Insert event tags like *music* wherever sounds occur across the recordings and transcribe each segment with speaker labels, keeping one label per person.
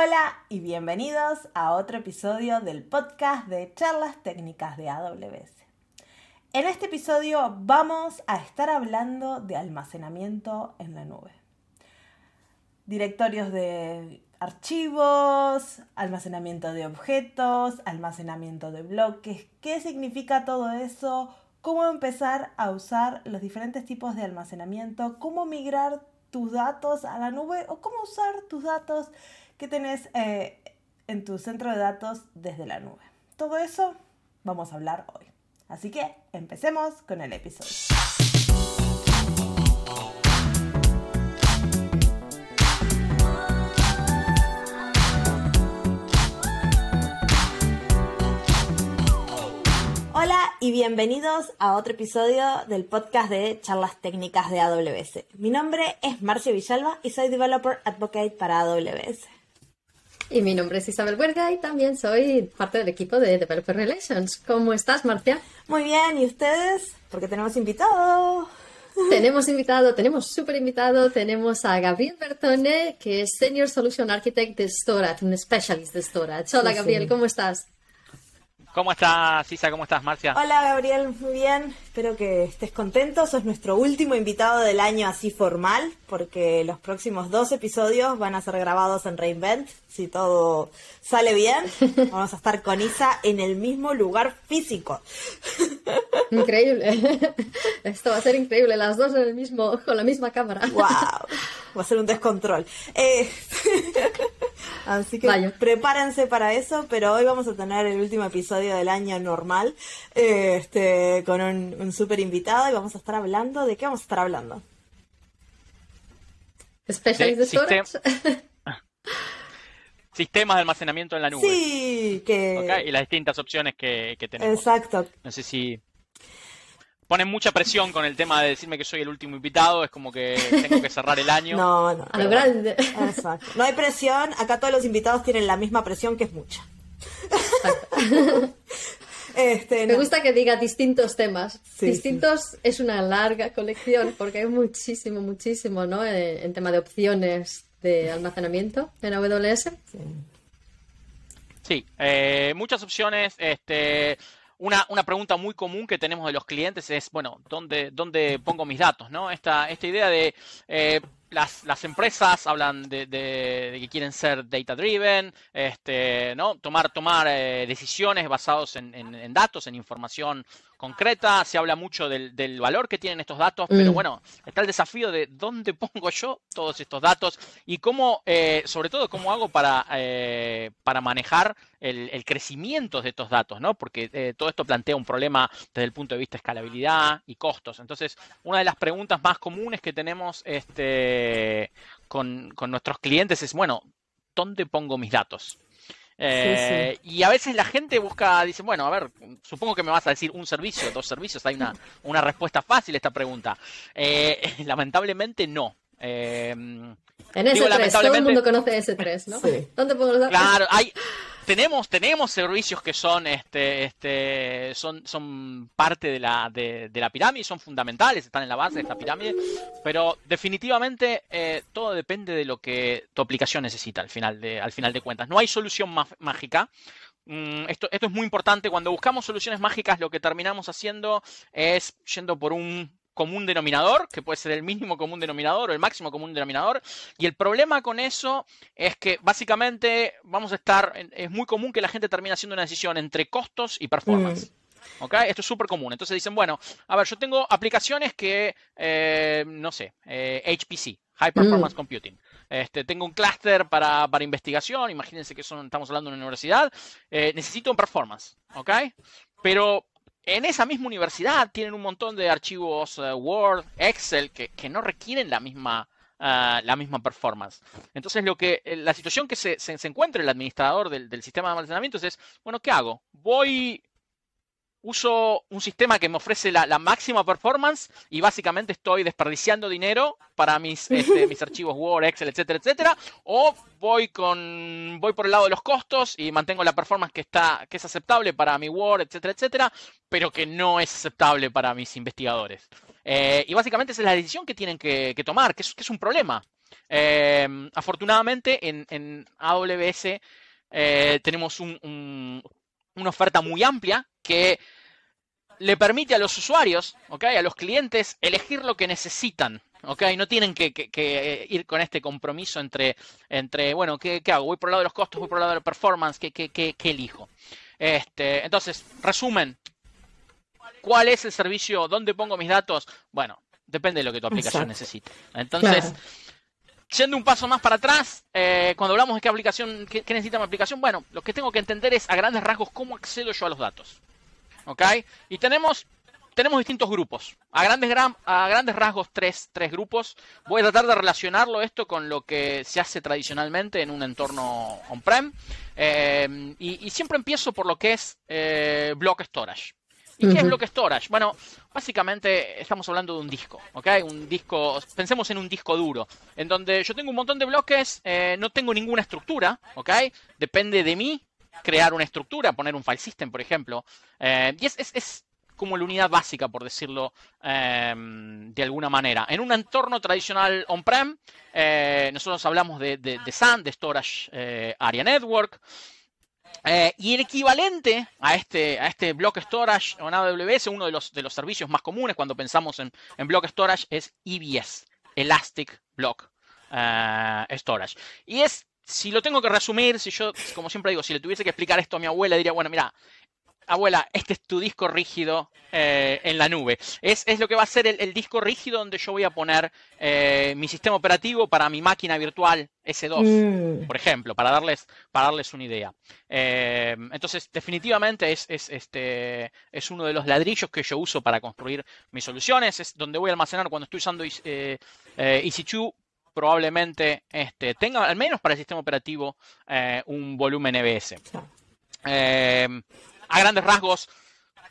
Speaker 1: Hola y bienvenidos a otro episodio del podcast de charlas técnicas de AWS. En este episodio vamos a estar hablando de almacenamiento en la nube. Directorios de archivos, almacenamiento de objetos, almacenamiento de bloques, qué significa todo eso, cómo empezar a usar los diferentes tipos de almacenamiento, cómo migrar tus datos a la nube o cómo usar tus datos que tenés eh, en tu centro de datos desde la nube. Todo eso vamos a hablar hoy. Así que empecemos con el episodio. Hola y bienvenidos a otro episodio del podcast de charlas técnicas de AWS. Mi nombre es Marcia Villalba y soy Developer Advocate para AWS.
Speaker 2: Y mi nombre es Isabel Huerga y también soy parte del equipo de Developer Relations. ¿Cómo estás, Marcia?
Speaker 1: Muy bien, ¿y ustedes? Porque tenemos invitado.
Speaker 2: Tenemos invitado, tenemos súper invitado, tenemos a Gabriel Bertone, que es Senior Solution Architect de Storage, un specialist de Storage. Hola, Gabriel, ¿cómo estás?
Speaker 3: ¿Cómo estás, Isa? ¿Cómo estás, Marcia?
Speaker 1: Hola, Gabriel. Muy bien. Espero que estés contento. Sos nuestro último invitado del año así formal, porque los próximos dos episodios van a ser grabados en Reinvent. Si todo sale bien, *laughs* vamos a estar con Isa en el mismo lugar físico. *laughs*
Speaker 2: Increíble. *laughs* Esto va a ser increíble. Las dos en el mismo, con la misma cámara.
Speaker 1: ¡Wow! Va a ser un descontrol. Eh... Así que prepárense para eso, pero hoy vamos a tener el último episodio del año normal, este, con un, un super invitado y vamos a estar hablando, ¿de qué vamos a estar hablando?
Speaker 2: Specialist storage.
Speaker 3: Sistemas de almacenamiento en la nube.
Speaker 1: Sí, que...
Speaker 3: Y las distintas opciones que, que tenemos.
Speaker 1: Exacto.
Speaker 3: No sé si ponen mucha presión con el tema de decirme que soy el último invitado, es como que tengo que cerrar el año. *laughs*
Speaker 1: No, no.
Speaker 2: A lo grande.
Speaker 1: Exacto. No hay presión, acá todos los invitados tienen la misma presión, que es mucha. *laughs*
Speaker 2: Este, Me gusta que diga distintos temas. distintos es una larga colección porque hay muchísimo, muchísimo, ¿no? En, en tema de opciones de almacenamiento en AWS.
Speaker 3: Sí, eh, muchas opciones. Este, una, una, pregunta muy común que tenemos de los clientes es, bueno, ¿dónde, dónde pongo mis datos? ¿no? Esta, esta idea de eh, las, las, empresas hablan de, de, que quieren ser data driven, este, ¿no? tomar, tomar eh, decisiones basadas en, en, en, datos, en información concreta, se habla mucho del, del valor que tienen estos datos, pero mm. bueno, está el desafío de dónde *laughs* pongo yo todos estos datos y cómo, eh, sobre todo, cómo hago para, eh, para manejar el, el, crecimiento de estos datos, ¿no? Porque eh, todo esto plantea un problema desde el punto de vista de escalabilidad y costos. Entonces, una de las preguntas más comunes que tenemos este, con, con nuestros clientes es, bueno, ¿dónde pongo mis datos? Eh, y a veces la gente busca, dice, bueno, a ver, supongo que me vas a decir un servicio, dos servicios, hay una, una respuesta fácil a esta pregunta. Eh, *laughs* lamentablemente no.
Speaker 2: Eh, en S3, todo el mundo conoce S3, ¿no? ¿Dónde pongo los
Speaker 3: datos? Claro, hay, tenemos, tenemos servicios que son, este, este, son, son parte de la, de, de, la pirámide, son fundamentales, están en la base de esta pirámide, pero definitivamente eh, todo depende de lo que tu aplicación necesita al final de, al final de cuentas. No hay solución mágica. Mm, esto, esto es muy importante. Cuando buscamos soluciones mágicas, lo que terminamos haciendo es yendo por un común denominador, que puede ser el mínimo común denominador o el máximo común denominador. Y el problema con eso es que básicamente vamos a estar, es muy común que la gente termine haciendo una decisión entre costos y performance. Mm. Esto es súper común. Entonces dicen, bueno, a ver, yo tengo aplicaciones que, eh, no sé, HPC, eh, High Performance mm. Computing. Este, tengo un clúster para, para, investigación, imagínense que son, estamos hablando de una universidad, eh, necesito un performance, ¿ok? Pero en esa misma universidad tienen un montón de archivos uh, Word, Excel, que, que, no requieren la misma, uh, la misma performance. Entonces, lo que, eh, la situación que se, se, encuentra el administrador del, del, sistema de almacenamiento es, bueno, ¿qué hago? Voy uso un sistema que me ofrece la, la, máxima performance y básicamente estoy desperdiciando dinero para mis, este, mis *laughs* archivos Word, Excel, etcétera, etcétera, o voy con voy por el lado de los costos y mantengo la performance que está que es aceptable para mi Word, etcétera, etcétera, pero que no es aceptable para mis investigadores. Eh, y básicamente esa es la decisión que tienen que, que tomar, que es, que es un problema. Em, afortunadamente en, AWS eh, tenemos una oferta muy amplia que le permite a los usuarios, a los clientes, elegir lo que necesitan. No tienen que, ir con este compromiso entre, entre bueno, ¿qué, hago? ¿Voy por el lado de los costos? ¿Voy por el lado de la performance? ¿Qué, qué, elijo? Este, entonces, resumen, ¿cuál es el servicio? ¿Dónde pongo mis datos? Bueno, depende de lo que tu aplicación necesite. Entonces, yendo un paso más para atrás, eh, cuando hablamos de qué aplicación, qué, necesita mi aplicación, bueno, lo que tengo que entender es a grandes rasgos cómo accedo yo a los datos. ¿Ok? Y tenemos, tenemos distintos grupos. A grandes, a grandes rasgos, tres, tres grupos. Voy a tratar de relacionarlo esto con lo que se hace tradicionalmente en un entorno on-prem. Eh, y, siempre empiezo por lo que es eh, block storage. ¿Y qué es block storage? Bueno, básicamente estamos hablando de un disco, ¿ok? Un disco, pensemos en un disco duro, en donde yo tengo un montón de bloques, eh, no tengo ninguna estructura, ¿ok? Depende de mí crear una estructura, poner un file system, por ejemplo. Eh, y es, como la unidad básica, por decirlo em, de alguna manera. En un entorno tradicional on-prem, eh, nosotros hablamos de, de, de SAN, de Storage Area Network. Eh, y el equivalente a este, a este Block Storage o en AWS, uno de los, de los servicios más comunes cuando pensamos en, en Block Storage es EBS, Elastic Block eh, Storage. Y es, si lo tengo que resumir, si yo, como siempre digo, si le tuviese que explicar esto a mi abuela, diría, bueno, mira, abuela, este es tu disco rígido eh, en la nube. Es, lo que va a ser el, disco rígido donde yo voy a poner eh, mi sistema operativo para mi máquina virtual S2, mm. por ejemplo, para darles, para darles una idea. Eh, entonces, definitivamente es, este, es uno de los ladrillos que yo uso para construir mis soluciones. Es donde voy a almacenar cuando estoy usando EC2 probablemente este, tenga, al menos para el sistema operativo, un volumen EBS a grandes rasgos,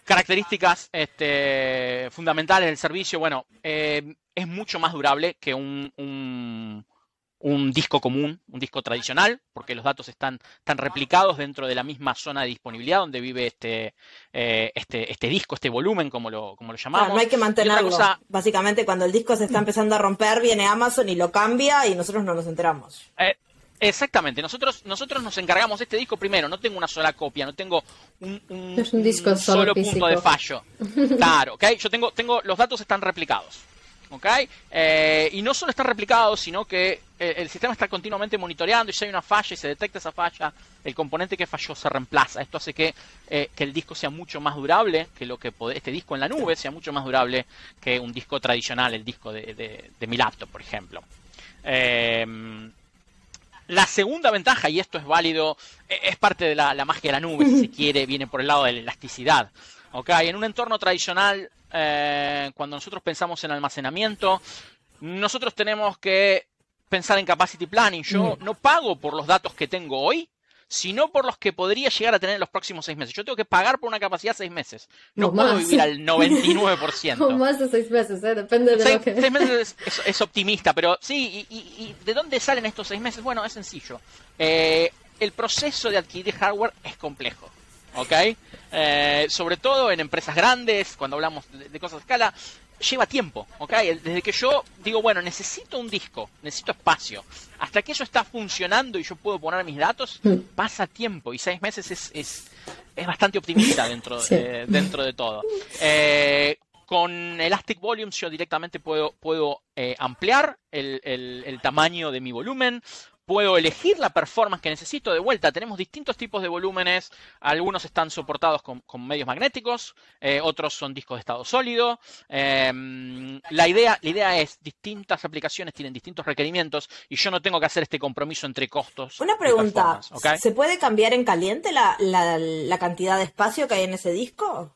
Speaker 3: características este, fundamentales del servicio, bueno, eh, es mucho más durable que un, un, disco común, un disco tradicional, porque los datos están, tan replicados dentro de la misma zona de disponibilidad donde vive este, eh, este, este disco, este volumen, como lo, como lo llamamos.
Speaker 1: no hay que mantenerlo. Básicamente, cuando el disco se está empezando a romper, viene Amazon y lo cambia y nosotros no nos enteramos.
Speaker 3: Eh, Exactamente, nosotros, nosotros nos encargamos de este disco primero, no tengo una sola copia, no tengo un, solo, punto de fallo. *laughs* Claro, ¿ok? Yo tengo, tengo, los datos están replicados. ¿Ok? Eh, y no solo están replicados, sino que eh, el sistema está continuamente monitoreando y si hay una falla y se detecta esa falla, el componente que falló se reemplaza. Esto hace que, eh, que el disco sea mucho más durable, que lo que este disco en la nube sea mucho más durable que un disco tradicional, el disco de, de, de mi laptop, por ejemplo. Eh, la segunda ventaja, y esto es válido, e, es parte de la, magia de la nube, si se quiere, viene por el lado de la elasticidad. En un entorno tradicional, eh, cuando nosotros pensamos en almacenamiento, nosotros tenemos que pensar en capacity planning. Yo no pago por los datos que tengo hoy, sino por los que podría llegar a tener en los próximos seis meses. Yo tengo que pagar por una capacidad seis meses. No, puedo vivir al *laughs* 99%.
Speaker 2: o más de seis meses, ¿eh? depende de
Speaker 3: seis,
Speaker 2: lo que...
Speaker 3: Seis meses es, optimista, pero sí, y, de dónde salen estos seis meses? Bueno, es sencillo. Eh, el proceso de adquirir hardware es complejo. ¿ok? Eh, sobre todo en empresas grandes, cuando hablamos de, cosas de escala, lleva tiempo, ¿ok? Desde que yo digo, bueno, necesito un disco, necesito espacio, hasta que eso está funcionando y yo puedo poner mis datos, mm. pasa tiempo y seis meses es, es, es bastante optimista *laughs* dentro, de, dentro de todo. Eh, con Elastic Volumes yo directamente puedo, puedo eh, ampliar el, el, el, tamaño de mi volumen, puedo elegir la performance que necesito. De vuelta, tenemos distintos tipos de volúmenes. Algunos están soportados con, medios magnéticos, eh, otros son discos de estado sólido. Em, la, idea, la idea es, distintas aplicaciones tienen distintos requerimientos y yo no tengo que hacer este compromiso entre costos.
Speaker 1: Una pregunta, ¿se puede cambiar en caliente la, la cantidad de espacio que hay en ese disco?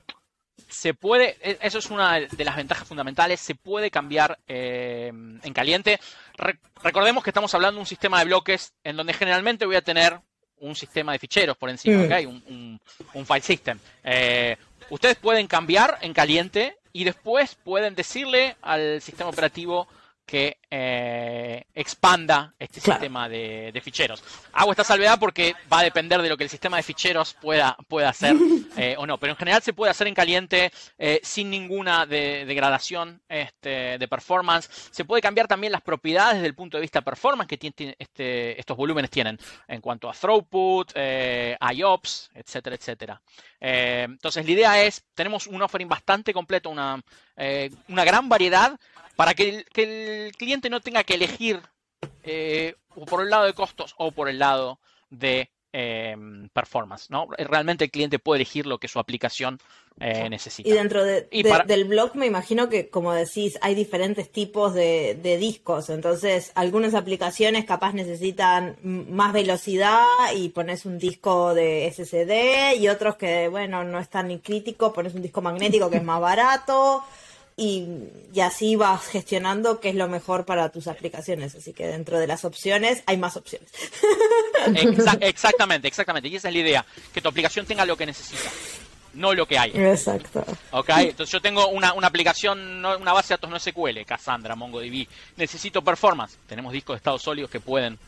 Speaker 3: Se puede, e, eso es una de las ventajas fundamentales, se puede cambiar eh, en caliente. recordemos que estamos hablando de un sistema de bloques en donde generalmente voy a tener un sistema de ficheros por encima, mm. un, file system. Eh, ustedes pueden cambiar en caliente y después pueden decirle al sistema operativo que eh, expanda este sistema de, ficheros. Hago esta salvedad porque va a depender de lo que el sistema de ficheros pueda, pueda hacer *laughs* eh, o no, pero en general se puede hacer en caliente eh, sin ninguna degradación este, de performance. Se puede cambiar también las propiedades desde el punto de vista performance que tiene, este, estos volúmenes tienen en cuanto a throughput, IOPS, etcétera, etcétera. entonces la idea es, tenemos un offering bastante completo, una, una gran variedad para que el, cliente no tenga que elegir eh, por el lado de costos o por el lado de em, performance, ¿no? Realmente el cliente puede elegir lo que su aplicación eh, necesita.
Speaker 1: Y dentro del blog me imagino que, como decís, hay diferentes tipos de, discos, entonces algunas aplicaciones capaz necesitan más velocidad y pones un disco de SSD y otros que, bueno, no es tan crítico, pones un disco magnético que es más barato *laughs* y, así vas gestionando qué es lo mejor para tus aplicaciones. Así que dentro de las opciones hay más opciones.
Speaker 3: exactamente, exactamente. Y esa es la idea, que tu aplicación tenga lo que necesita, no lo que hay.
Speaker 1: Exacto.
Speaker 3: Ok, entonces yo tengo una, aplicación, una base de datos no SQL, Cassandra, MongoDB. Necesito performance. Tenemos discos de estado sólidos que pueden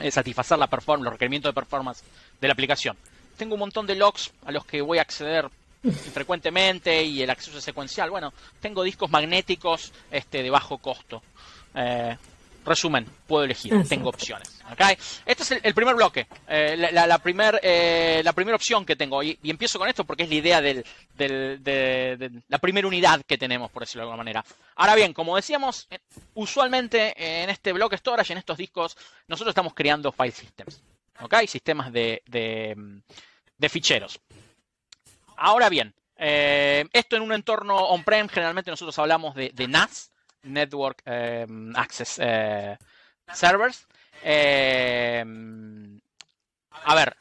Speaker 3: eh, satisfacer la performance, los requerimientos de performance de la aplicación. Tengo un montón de logs a los que voy a acceder frecuentemente y el acceso secuencial. Bueno, tengo discos magnéticos este, de bajo costo. Eh, resumen, puedo elegir, tengo opciones. ¿okay? Este es el, primer bloque, eh, la, la, primera eh, opción que tengo. Y, empiezo con esto porque es la idea del, de, la primera unidad que tenemos, por decirlo de alguna manera. Ahora bien, como decíamos, usualmente en este bloque storage, en estos discos, nosotros estamos creando file systems. ¿okay? Sistemas de, de ficheros. Ahora bien, eh, esto en un entorno on-prem, generalmente nosotros hablamos de, NAS, Network eh, Access eh, Servers. a ver,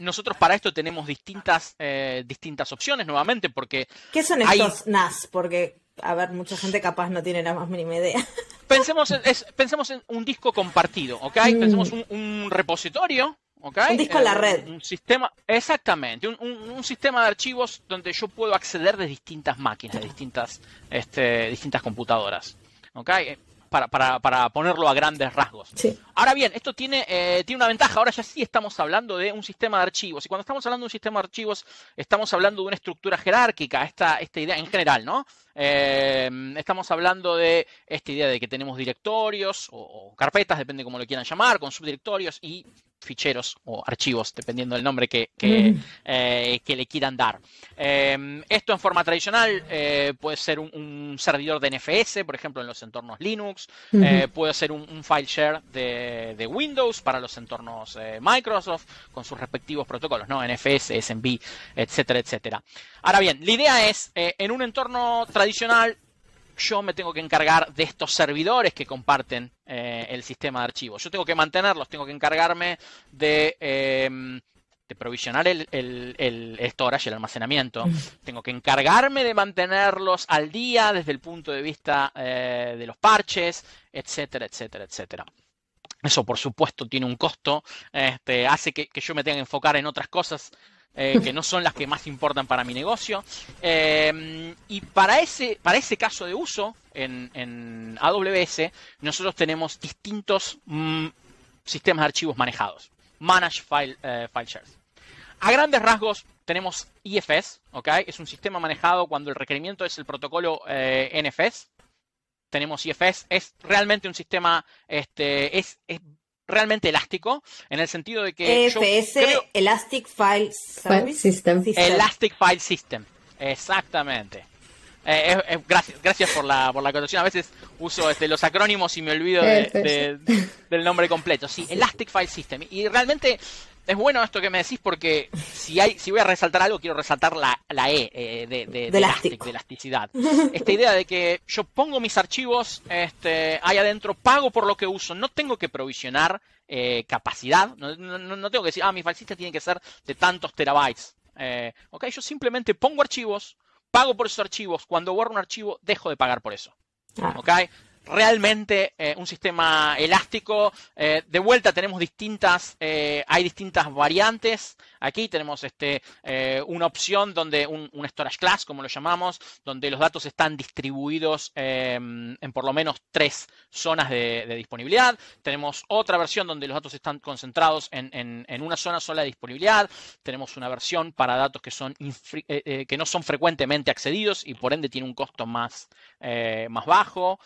Speaker 3: nosotros para esto tenemos distintas, distintas opciones nuevamente porque...
Speaker 1: ¿Qué son estos NAS? Porque, a ver, mucha gente capaz no tiene la más mínima idea.
Speaker 3: Pensemos en, pensemos en un disco compartido, ¿ok? Mm. Pensemos un, un repositorio
Speaker 1: un disco en la eh, red.
Speaker 3: Un, sistema, exactamente, un, sistema de archivos donde yo puedo acceder de distintas máquinas, de distintas, este, distintas computadoras. ¿okay? Para, para, para, ponerlo a grandes rasgos. Ahora bien, esto tiene, eh, tiene una ventaja. Ahora ya sí estamos hablando de un sistema de archivos. Y cuando estamos hablando de un sistema de archivos, estamos hablando de una estructura jerárquica, esta, esta idea en general, ¿no? Eh, estamos hablando de esta idea de que tenemos directorios o, o carpetas, depende cómo lo quieran llamar, con subdirectorios y ficheros o archivos, dependiendo del nombre que, que, eh, le quieran dar. Eh, esto en forma tradicional eh, puede ser un, servidor de NFS, por ejemplo, en los entornos Linux, puede ser un, file share de, Windows para los entornos Microsoft, con sus respectivos protocolos, ¿no? NFS, SMB, etcétera, etcétera. Ahora bien, la idea es, en un entorno tradicional, yo me tengo que encargar de estos servidores que comparten eh, el sistema de archivos. Yo tengo que mantenerlos, tengo que encargarme de, em, de provisionar el, el, storage, el almacenamiento. Mm. Tengo que encargarme de mantenerlos al día desde el punto de vista eh, de los parches, etcétera, etcétera, etcétera. Eso, por supuesto, tiene un costo, este, hace que, que yo me tenga que enfocar en otras cosas eh, que no son las que más importan para mi negocio. Eh, y para ese, para ese caso de uso en, AWS, nosotros tenemos distintos mm, sistemas de archivos manejados. Manage File, eh, file Shares. A grandes rasgos tenemos IFS, ¿ok? Es un sistema manejado cuando el requerimiento es el protocolo NFS. Tenemos IFS, es realmente un sistema, este, es realmente elástico, en el sentido de que...
Speaker 1: EFS, Elastic File System.
Speaker 3: Elastic File System, exactamente. Eh, gracias, gracias por la, por la acotación. A veces uso este, los acrónimos y me olvido del nombre completo. Sí, Elastic File System. Y realmente es bueno esto que me decís porque si hay, si voy a resaltar algo, quiero resaltar la, la E eh, de, de, de, elastic, de, elasticidad. Esta idea de que yo pongo mis archivos este, ahí adentro, pago por lo que uso, no tengo que provisionar eh, capacidad, no, no, tengo que decir, ah, mi falsista tiene que ser de tantos terabytes. Eh, ok, yo simplemente pongo archivos, pago por esos archivos, cuando borro un archivo, dejo de pagar por eso. Ah. Ok, realmente eh, un sistema elástico. Eh, de vuelta tenemos distintas, eh, hay distintas variantes. Aquí tenemos este, una opción donde un, storage class, como lo llamamos, donde los datos están distribuidos em, en por lo menos tres zonas de, disponibilidad. Tenemos otra versión donde los datos están concentrados en, una zona sola de disponibilidad. Tenemos una versión para datos que, son que no son frecuentemente accedidos y por ende tiene un costo más, más bajo.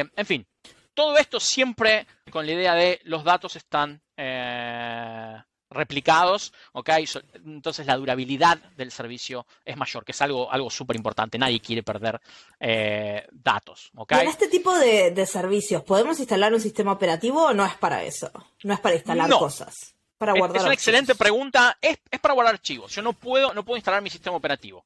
Speaker 3: En fin, todo esto siempre con la idea de los datos están eh, replicados, ¿ok? Entonces la durabilidad del servicio es mayor, que es algo, algo súper importante. Nadie quiere perder eh, datos, ¿ok?
Speaker 1: en este tipo de, servicios, ¿podemos instalar un sistema operativo o no es para eso? No es para instalar cosas. Para
Speaker 3: guardar es, una excelente pregunta. Es, para guardar archivos. Yo no puedo, no puedo instalar mi sistema operativo.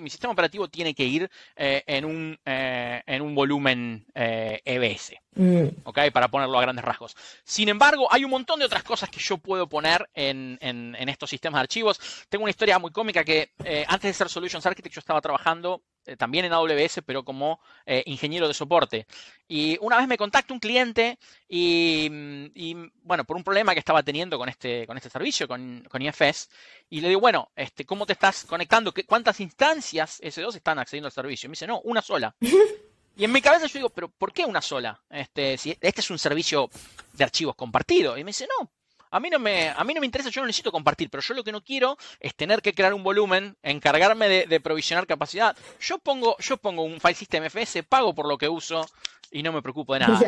Speaker 3: Mi sistema operativo tiene que ir eh, en, un, eh, en un volumen EBS, eh, e mm. Para ponerlo a grandes rasgos. Sin embargo, hay un montón de otras cosas que yo puedo poner en, en estos sistemas de archivos. Tengo una historia muy cómica que antes de ser Solutions Architect yo estaba trabajando eh, también en AWS, pero como eh, ingeniero de soporte. Y una vez me contacta un cliente mm, y, bueno, por un problema que estaba teniendo con este, con este servicio, con, con IFS, y le digo, bueno, este, ¿cómo te estás conectando? ¿Cuántas instancias S2 están accediendo al servicio? Y me dice, no, una sola. *laughs* Y en mi cabeza yo digo, pero ¿por qué una sola? Este, si este es un servicio de archivos compartido. Y me dice, no, a mí no me, a mí no me interesa, yo no necesito compartir, pero yo lo que no quiero es tener que crear un volumen, encargarme de, provisionar capacidad. Yo pongo, yo pongo un file system FS, pago por lo que uso y no me preocupo de nada.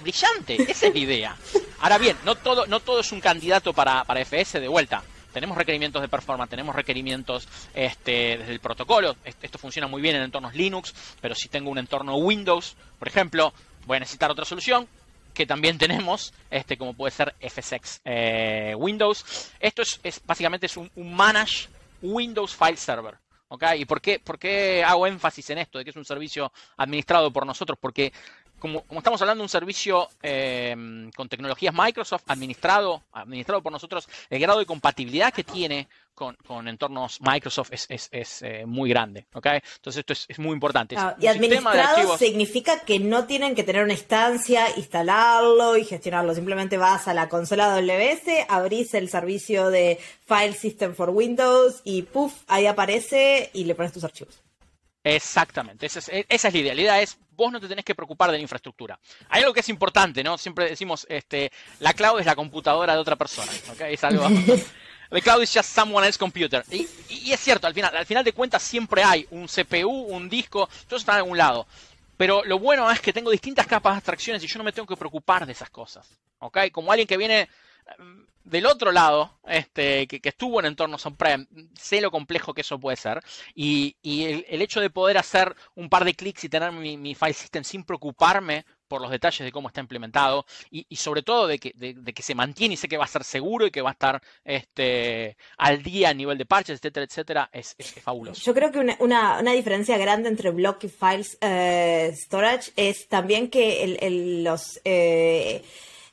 Speaker 3: brillante, esa es la idea. Ahora bien, no todo, no todo es un candidato para, para FS de vuelta tenemos requerimientos de performance, tenemos requerimientos este, desde el protocolo. Esto funciona muy bien en entornos Linux, pero si tengo un entorno Windows, por ejemplo, voy a necesitar otra solución que también *laughs* tenemos, este, como puede ser FSX eh, Windows. Esto es, básicamente es un, manage Windows File Server. ¿Y por qué, por qué hago énfasis en esto de que es un servicio administrado por nosotros? Porque como, estamos hablando de un servicio eh, con tecnologías Microsoft administrado, administrado por nosotros, el grado de compatibilidad que tiene con, entornos Microsoft es, eh, muy grande. Entonces esto es, muy importante.
Speaker 1: y administrado significa que no tienen que tener una instancia, instalarlo y gestionarlo. Simplemente vas a la consola WS, abrís el servicio de File System for Windows y puff, ahí aparece y le pones tus archivos.
Speaker 3: Exactamente, esa es, esa es la idea. La idea es, vos no te tenés que preocupar de la infraestructura. Hay algo que es importante, ¿no? Siempre decimos, este, la cloud es la computadora de otra persona, ¿ok? Es algo... *laughs* The cloud is just someone else's computer. Y, es cierto, al final, al final de cuentas siempre hay un CPU, un disco, todo está en algún lado. Pero lo bueno es que tengo distintas capas de abstracciones y yo no me tengo que preocupar de esas cosas. ¿Ok? Como alguien que viene del otro lado, este, que, estuvo en entornos on-prem, sé lo complejo que eso puede ser. Y, el, hecho de poder hacer un par de clics y tener mi, file system sin preocuparme por los detalles de cómo está implementado y, sobre todo de que, que, se mantiene y sé que va a ser seguro y que va a estar este, al día a nivel de parches, etcétera, etcétera, es, fabuloso.
Speaker 1: Yo creo que una, diferencia grande entre block y files eh, storage es también que los... Eh,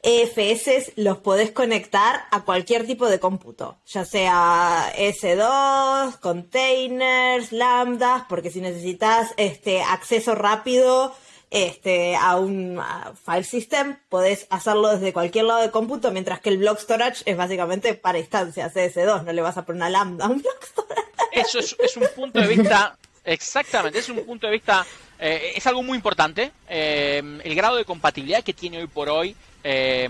Speaker 1: EFS los podés conectar a cualquier tipo de cómputo, ya sea S2, containers, lambdas, porque si necesitas este acceso rápido este, a un file system, podés hacerlo desde cualquier lado de cómputo, mientras que el block storage es básicamente para instancias S2, no le vas a poner una lambda a un block storage.
Speaker 3: Eso es, un punto de vista, exactamente, es un punto de vista, eh, es algo muy importante, eh, el grado de compatibilidad que tiene hoy por hoy eh,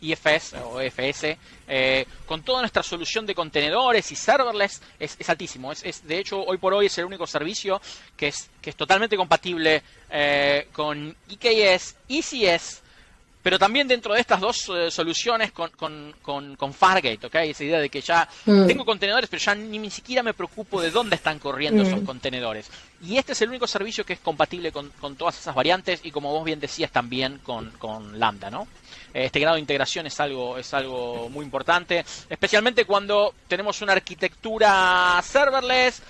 Speaker 3: IFS o EFS, eh, con toda nuestra solución de contenedores y serverless, es, altísimo. Es, de hecho, hoy por hoy es el único servicio que es, que es totalmente compatible eh, con EKS, ECS, pero también dentro de estas dos eh, soluciones con, con, con, Fargate, ¿ok? Esa idea de que ya mm. tengo contenedores, pero ya ni, siquiera me preocupo de dónde están corriendo esos mm. contenedores. Y este es el único servicio que es compatible con, todas esas variantes y como vos bien decías también con, Lambda, ¿no? Este grado de integración es algo, es algo muy importante, especialmente cuando tenemos una arquitectura serverless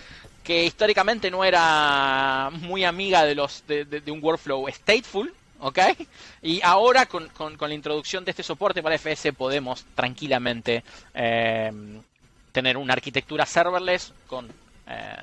Speaker 3: que históricamente no era muy amiga de los de un workflow stateful, ¿ok? Y ahora con, la introducción de este soporte para FS podemos tranquilamente eh, tener una arquitectura serverless con, eh,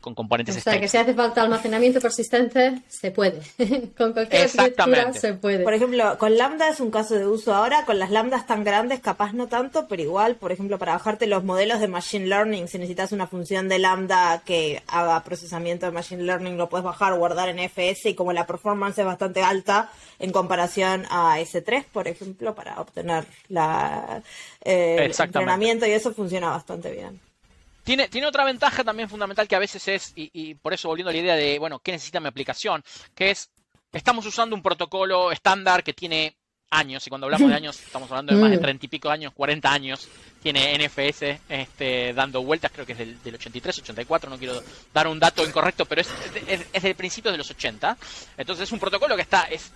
Speaker 3: con componentes
Speaker 2: O sea, que si hace falta almacenamiento persistente, se puede. *laughs* con cualquier arquitectura se puede.
Speaker 1: Por ejemplo, con Lambda es un caso de uso ahora, con las lambdas tan grandes capaz no tanto, pero igual, por ejemplo, para bajarte los modelos de Machine Learning, si necesitas una función de Lambda que haga procesamiento de Machine Learning, lo puedes bajar, guardar en FS y como la performance es bastante alta en comparación a S3, por ejemplo, para obtener la, eh, el entrenamiento y eso funciona bastante bien.
Speaker 3: Tiene, tiene otra ventaja también fundamental que a veces es, y, por eso volviendo a la idea de, bueno, ¿qué necesita mi aplicación? Que es, estamos usando un protocolo estándar que tiene años, y cuando hablamos de *laughs* años, estamos hablando de más de 30 mm. y pico años, 40 años, tiene NFS este, dando vueltas, creo que es del, del 83, 84, no quiero dar un dato incorrecto, pero es, es, del principio de los 80. Entonces es un protocolo que está, es,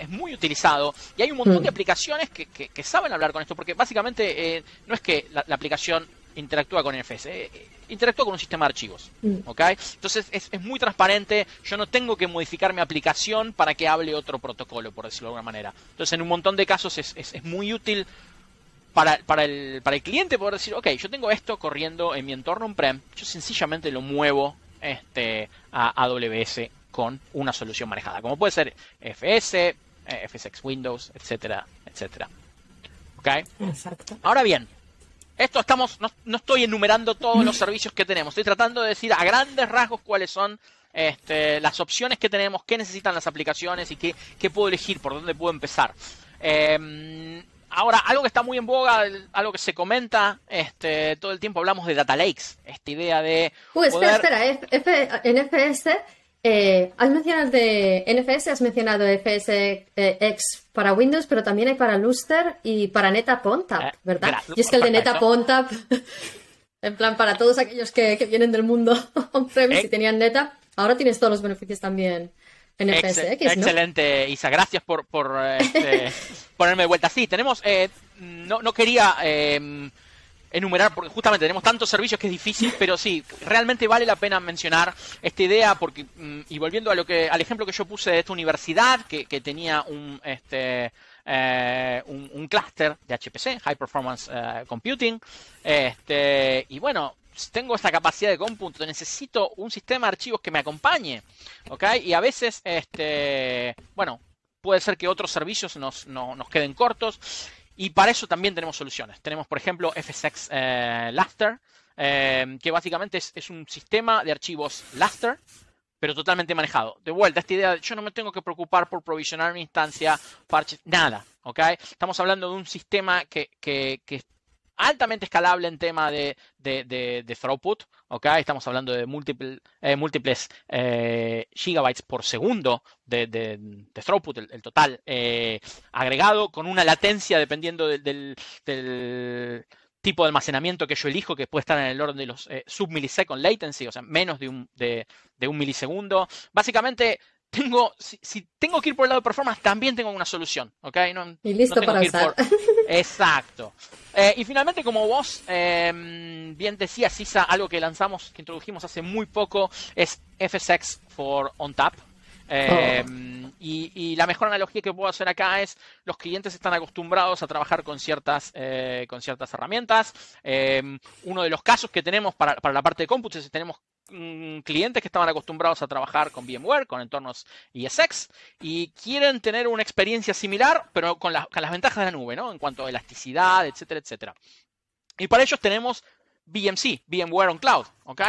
Speaker 3: es muy utilizado y hay un montón de mm. aplicaciones que, que, saben hablar con esto, porque básicamente eh, no es que la, aplicación interactúa con NFS, eh, interactúa con un sistema de archivos, mm. ¿ok? Entonces es, es, muy transparente, yo no tengo que modificar mi aplicación para que hable otro protocolo, por decirlo de alguna manera. Entonces en un montón de casos es, es, es muy útil para, para, el, para el cliente poder decir, ok, yo tengo esto corriendo en mi entorno on-prem, yo sencillamente lo muevo este, a AWS con una solución manejada, como puede ser FS, eh, FSX Windows, etcétera, etcétera. ¿Ok? Exacto. Ahora bien, esto estamos, no, estoy enumerando todos los servicios que tenemos, estoy tratando de decir a grandes rasgos cuáles son este, las opciones que tenemos, qué necesitan las aplicaciones y qué, qué puedo elegir, por dónde puedo empezar. Em, ahora, algo que está muy en boga, algo que se comenta este, todo el tiempo, hablamos de data lakes, esta idea de...
Speaker 2: Uy, espera, espera, en FS eh, has mencionado de NFS, has mencionado FSX eh, para Windows, pero también hay para Luster y para NetApp ONTAP, eh, ¿verdad? y es que el de NetApp ONTAP, *laughs* en plan, para todos aquellos que, vienen del mundo *laughs* on-premise y tenían NetApp, ahora tienes todos los beneficios también en FSX,
Speaker 3: Excelente, Isa, gracias por, por este, *laughs* ponerme de vuelta. Sí, tenemos, no, no quería enumerar, porque justamente tenemos tantos servicios que es difícil, pero sí, realmente vale la pena mencionar esta idea, porque, mm, y volviendo a lo que, al ejemplo que yo puse de esta universidad, que, tenía un, este, eh, un, un clúster de HPC, High Performance eh, Computing, este, y bueno, tengo esta capacidad de cómputo, necesito un sistema de archivos que me acompañe, ¿ok? Y a veces, este, bueno, puede ser que otros servicios nos, nos queden cortos y para eso también tenemos soluciones. Tenemos, por ejemplo, FSX eh, Luster, eh, que básicamente es, un sistema de archivos Luster, pero totalmente manejado. De vuelta, esta idea de yo no me tengo que preocupar por provisionar mi instancia, parches, nada. ¿ok? Estamos hablando de un sistema que, que, que altamente escalable en tema de, de, throughput. ¿okay? Estamos hablando de eh, múltiples eh, gigabytes por segundo de, throughput, el, total eh, agregado, con una latencia dependiendo del, tipo de almacenamiento que yo elijo, que puede estar en el orden de los sub-millisecond latency, o sea, menos de un, de, un milisegundo. Básicamente, tengo, si, tengo que ir por el lado de performance, también tengo una solución, ¿ok?
Speaker 2: y listo para usar. *laughs* *laughs*
Speaker 3: Exacto. Eh, y finalmente, como vos em, bien decías, Sisa, algo que lanzamos, que introdujimos hace muy poco, es FSX for OnTap. Em, y, la mejor analogía que puedo hacer acá es los clientes están acostumbrados a trabajar con ciertas, eh, con ciertas herramientas. Em, uno de los casos que tenemos para, para la parte de cómputo es que tenemos Mm, clientes que estaban acostumbrados a trabajar con VMware, con entornos ESX, y quieren tener una experiencia similar, pero con, las ventajas de la nube, ¿no? En cuanto a elasticidad, etcétera, etcétera. Y para ellos tenemos VMC, VMware on Cloud, ¿ok?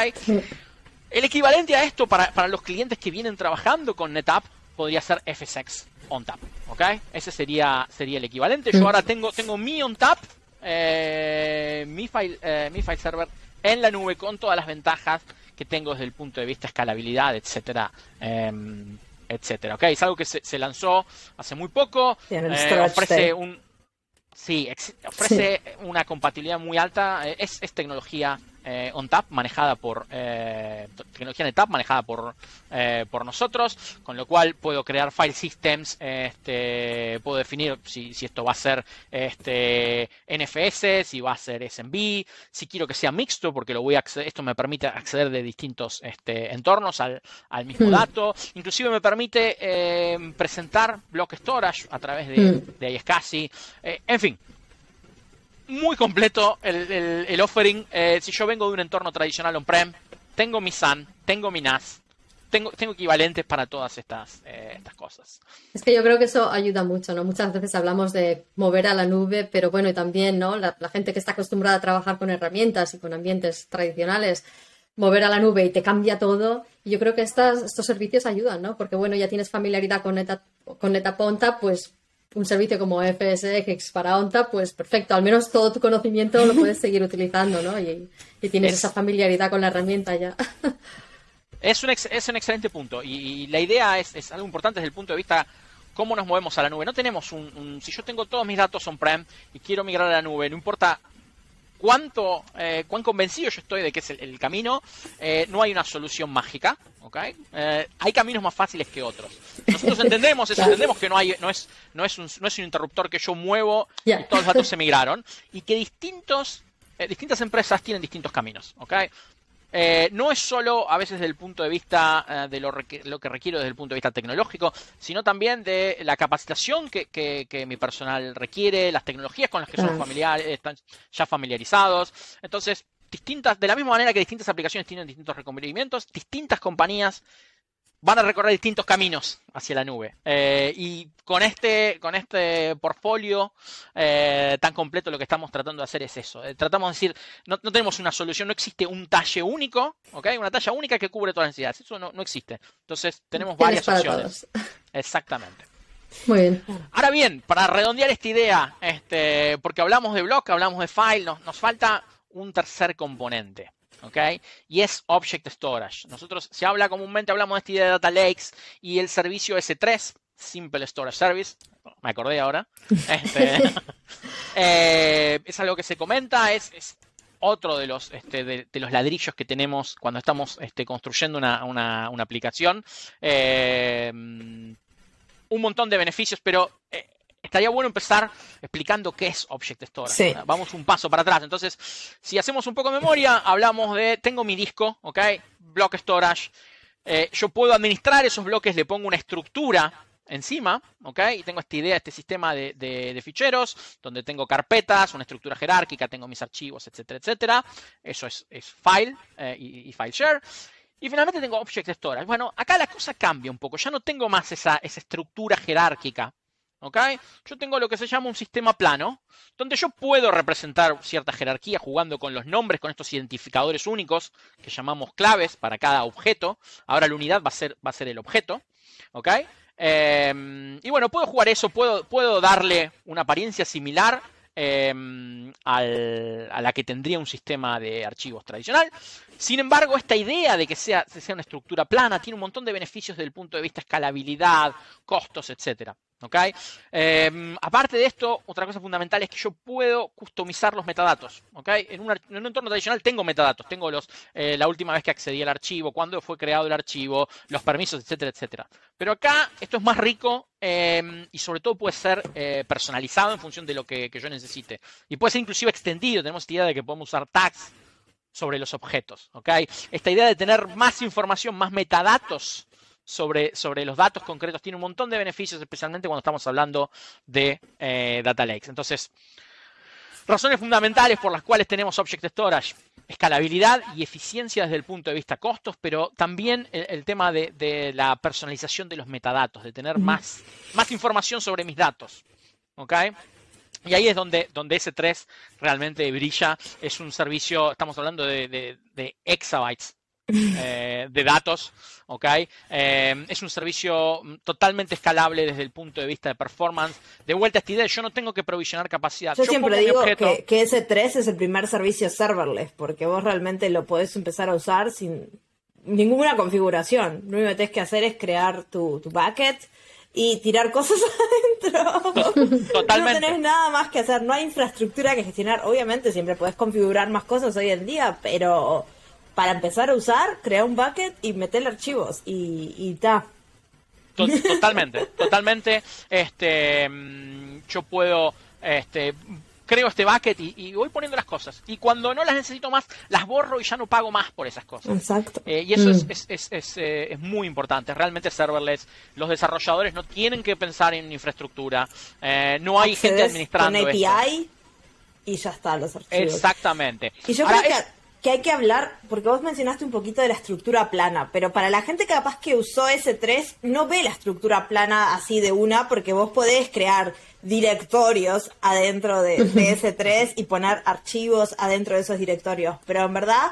Speaker 3: El equivalente a esto para, los clientes que vienen trabajando con NetApp podría ser FSX OnTap, ¿ok? Ese sería, sería el equivalente. Yo ahora tengo, tengo mi OnTap, eh, mi, file, eh, mi file server en la nube con todas las ventajas que tengo desde el punto de vista escalabilidad, etcétera, em, etcétera. Okay, es algo que se, lanzó hace muy poco. Eh, ofrece un sí, ofrece una compatibilidad muy alta. Eh, es, es tecnología eh, OnTap manejada por eh, tecnología NetApp manejada por, eh, por nosotros, con lo cual puedo crear file systems, este, puedo definir si, esto va a ser este, NFS, si va a ser SMB, si quiero que sea mixto, porque lo voy a esto me permite acceder de distintos este, entornos al, mismo hmm. dato, inclusive me permite eh, presentar block storage a través de, mm. de iSCSI, en fin, muy completo el, offering. Eh, si yo vengo de un entorno tradicional on-prem, tengo mi SAN, tengo mi NAS, tengo, tengo equivalentes para todas estas, eh, estas cosas.
Speaker 2: Es que yo creo que eso ayuda mucho, ¿no? Muchas veces hablamos de mover a la nube, pero bueno, y también, ¿no? La, gente que está acostumbrada a trabajar con herramientas y con ambientes tradicionales, mover a la nube y te cambia todo. Yo creo que estas, estos servicios ayudan, ¿no? Porque bueno, ya tienes familiaridad con, Neta, con NetaPonta, pues un servicio como FSX para ONTA, pues perfecto, al menos todo tu conocimiento lo puedes seguir *laughs* utilizando, ¿no? Y, tienes esa familiaridad con la herramienta ya. *laughs*
Speaker 3: Es un, es un excelente punto y, la idea es, algo importante desde el punto de vista cómo nos movemos a la nube. No tenemos un, si yo tengo todos mis datos on-prem y quiero migrar a la nube, no importa cuánto, eh, cuán convencido yo estoy de que es el, camino, eh, no hay una solución mágica, ¿ok? Eh, hay caminos más fáciles que otros. Nosotros *laughs* entendemos eso, entendemos que no hay, no es, no es un, no es un interruptor que yo muevo y todos los datos se migraron y que distintos, distintas empresas tienen distintos caminos, ¿ok? Eh, no es solo a veces desde el punto de vista eh, de lo, que requiero desde el punto de vista tecnológico, sino también de la capacitación que, mi personal requiere, las tecnologías con las que son familiares, están ya familiarizados. Entonces, distintas, de la misma manera que distintas aplicaciones tienen distintos requerimientos, distintas compañías van a recorrer distintos caminos hacia la nube. Eh, y con este, con este portfolio eh, tan completo lo que estamos tratando de hacer es eso. Eh, tratamos de decir, no, tenemos una solución, no existe un talle único, ¿ok? Una talla única que cubre todas las necesidades. Eso no, existe. Entonces tenemos varias opciones. *laughs* Exactamente.
Speaker 2: Muy bien.
Speaker 3: Ahora bien, para redondear esta idea, este, porque hablamos de block, hablamos de file, nos falta un tercer componente. Y es Object Storage. Nosotros, se habla comúnmente, hablamos de esta idea de Data Lakes y el servicio S3, Simple Storage Service, me acordé ahora, *laughs* este, *laughs* eh, es algo que se comenta, es, otro de los, este, de, los ladrillos que tenemos cuando estamos este, construyendo una, aplicación. Eh, un montón de beneficios, pero eh, estaría bueno empezar explicando qué es Object Storage. Vamos un paso para atrás. Entonces, si hacemos un poco de memoria, hablamos de, tengo mi disco, ¿ok? Block Storage. Eh, yo puedo administrar esos bloques, le pongo una estructura encima, ¿ok? Y tengo esta idea, este sistema de, ficheros, donde tengo carpetas, una estructura jerárquica, tengo mis archivos, etcétera, etcétera. Eso es, file eh, y, file share. Y finalmente tengo Object Storage. Bueno, acá la cosa cambia un poco. Ya no tengo más esa, esa estructura jerárquica yo tengo lo que se llama un sistema plano, donde yo puedo representar cierta jerarquía jugando con los nombres, con estos identificadores únicos que llamamos claves para cada objeto. Ahora la unidad va a ser, va a ser el objeto, em, y bueno, puedo jugar eso, puedo, puedo darle una apariencia similar em, a la que tendría un sistema de archivos tradicional. Sin embargo, esta idea de que sea, sea una estructura plana tiene un montón de beneficios desde el punto de vista escalabilidad, costos, etcétera. Em, aparte de esto, otra cosa fundamental es que yo puedo customizar los metadatos. En, un, entorno tradicional tengo metadatos, tengo los, eh, la última vez que accedí al archivo, cuándo fue creado el archivo, los permisos, etcétera, etcétera. Pero acá esto es más rico em, y sobre todo puede ser eh, personalizado en función de lo que, yo necesite. Y puede ser inclusive extendido. Tenemos idea de que podemos usar tags sobre los objetos. Esta idea de tener más información, más metadatos sobre, sobre los datos concretos tiene un montón de beneficios, especialmente cuando estamos hablando de eh, data lakes. Entonces, razones fundamentales por las cuales tenemos Object Storage. Escalabilidad y eficiencia desde el punto de vista costos, pero también el, tema de, la personalización de los metadatos, de tener más, más información sobre mis datos. ¿Ok? Y ahí es donde, donde S3 realmente brilla. Es un servicio, estamos hablando de, de exabytes *laughs* eh, de datos, ¿ok? Eh, es un servicio totalmente escalable desde el punto de vista de performance. De vuelta a esta idea, yo no tengo que provisionar capacidad.
Speaker 1: Yo, siempre digo que, que, ese 3 es el primer servicio serverless, porque vos realmente lo podés empezar a usar sin ninguna configuración. Lo único que tenés que hacer es crear tu, tu bucket y tirar cosas *laughs* adentro. *laughs*
Speaker 3: Totalmente.
Speaker 1: No tenés nada más que hacer, no hay infraestructura que gestionar. Obviamente siempre podés configurar más cosas hoy en día, pero para empezar a usar, crea un bucket y meterle archivos y, y ta.
Speaker 3: Totalmente, totalmente. Este, mm, yo puedo, este, creo este bucket y, voy poniendo las cosas. Y cuando no las necesito más, las borro y ya no pago más por esas cosas.
Speaker 1: Exacto.
Speaker 3: Eh, y eso es, mm. es, es, es, eh, es, muy importante. Realmente serverless, los desarrolladores no tienen que pensar en infraestructura. Eh, no hay gente administrando.
Speaker 1: Con API y ya está los archivos.
Speaker 3: Exactamente.
Speaker 1: Y yo creo que que hay que hablar, porque vos mencionaste un poquito de la estructura plana, pero para la gente capaz que usó S3 no ve la estructura plana así de una, porque vos podés crear directorios adentro de, de *laughs* S3 y poner archivos adentro de esos directorios, pero en verdad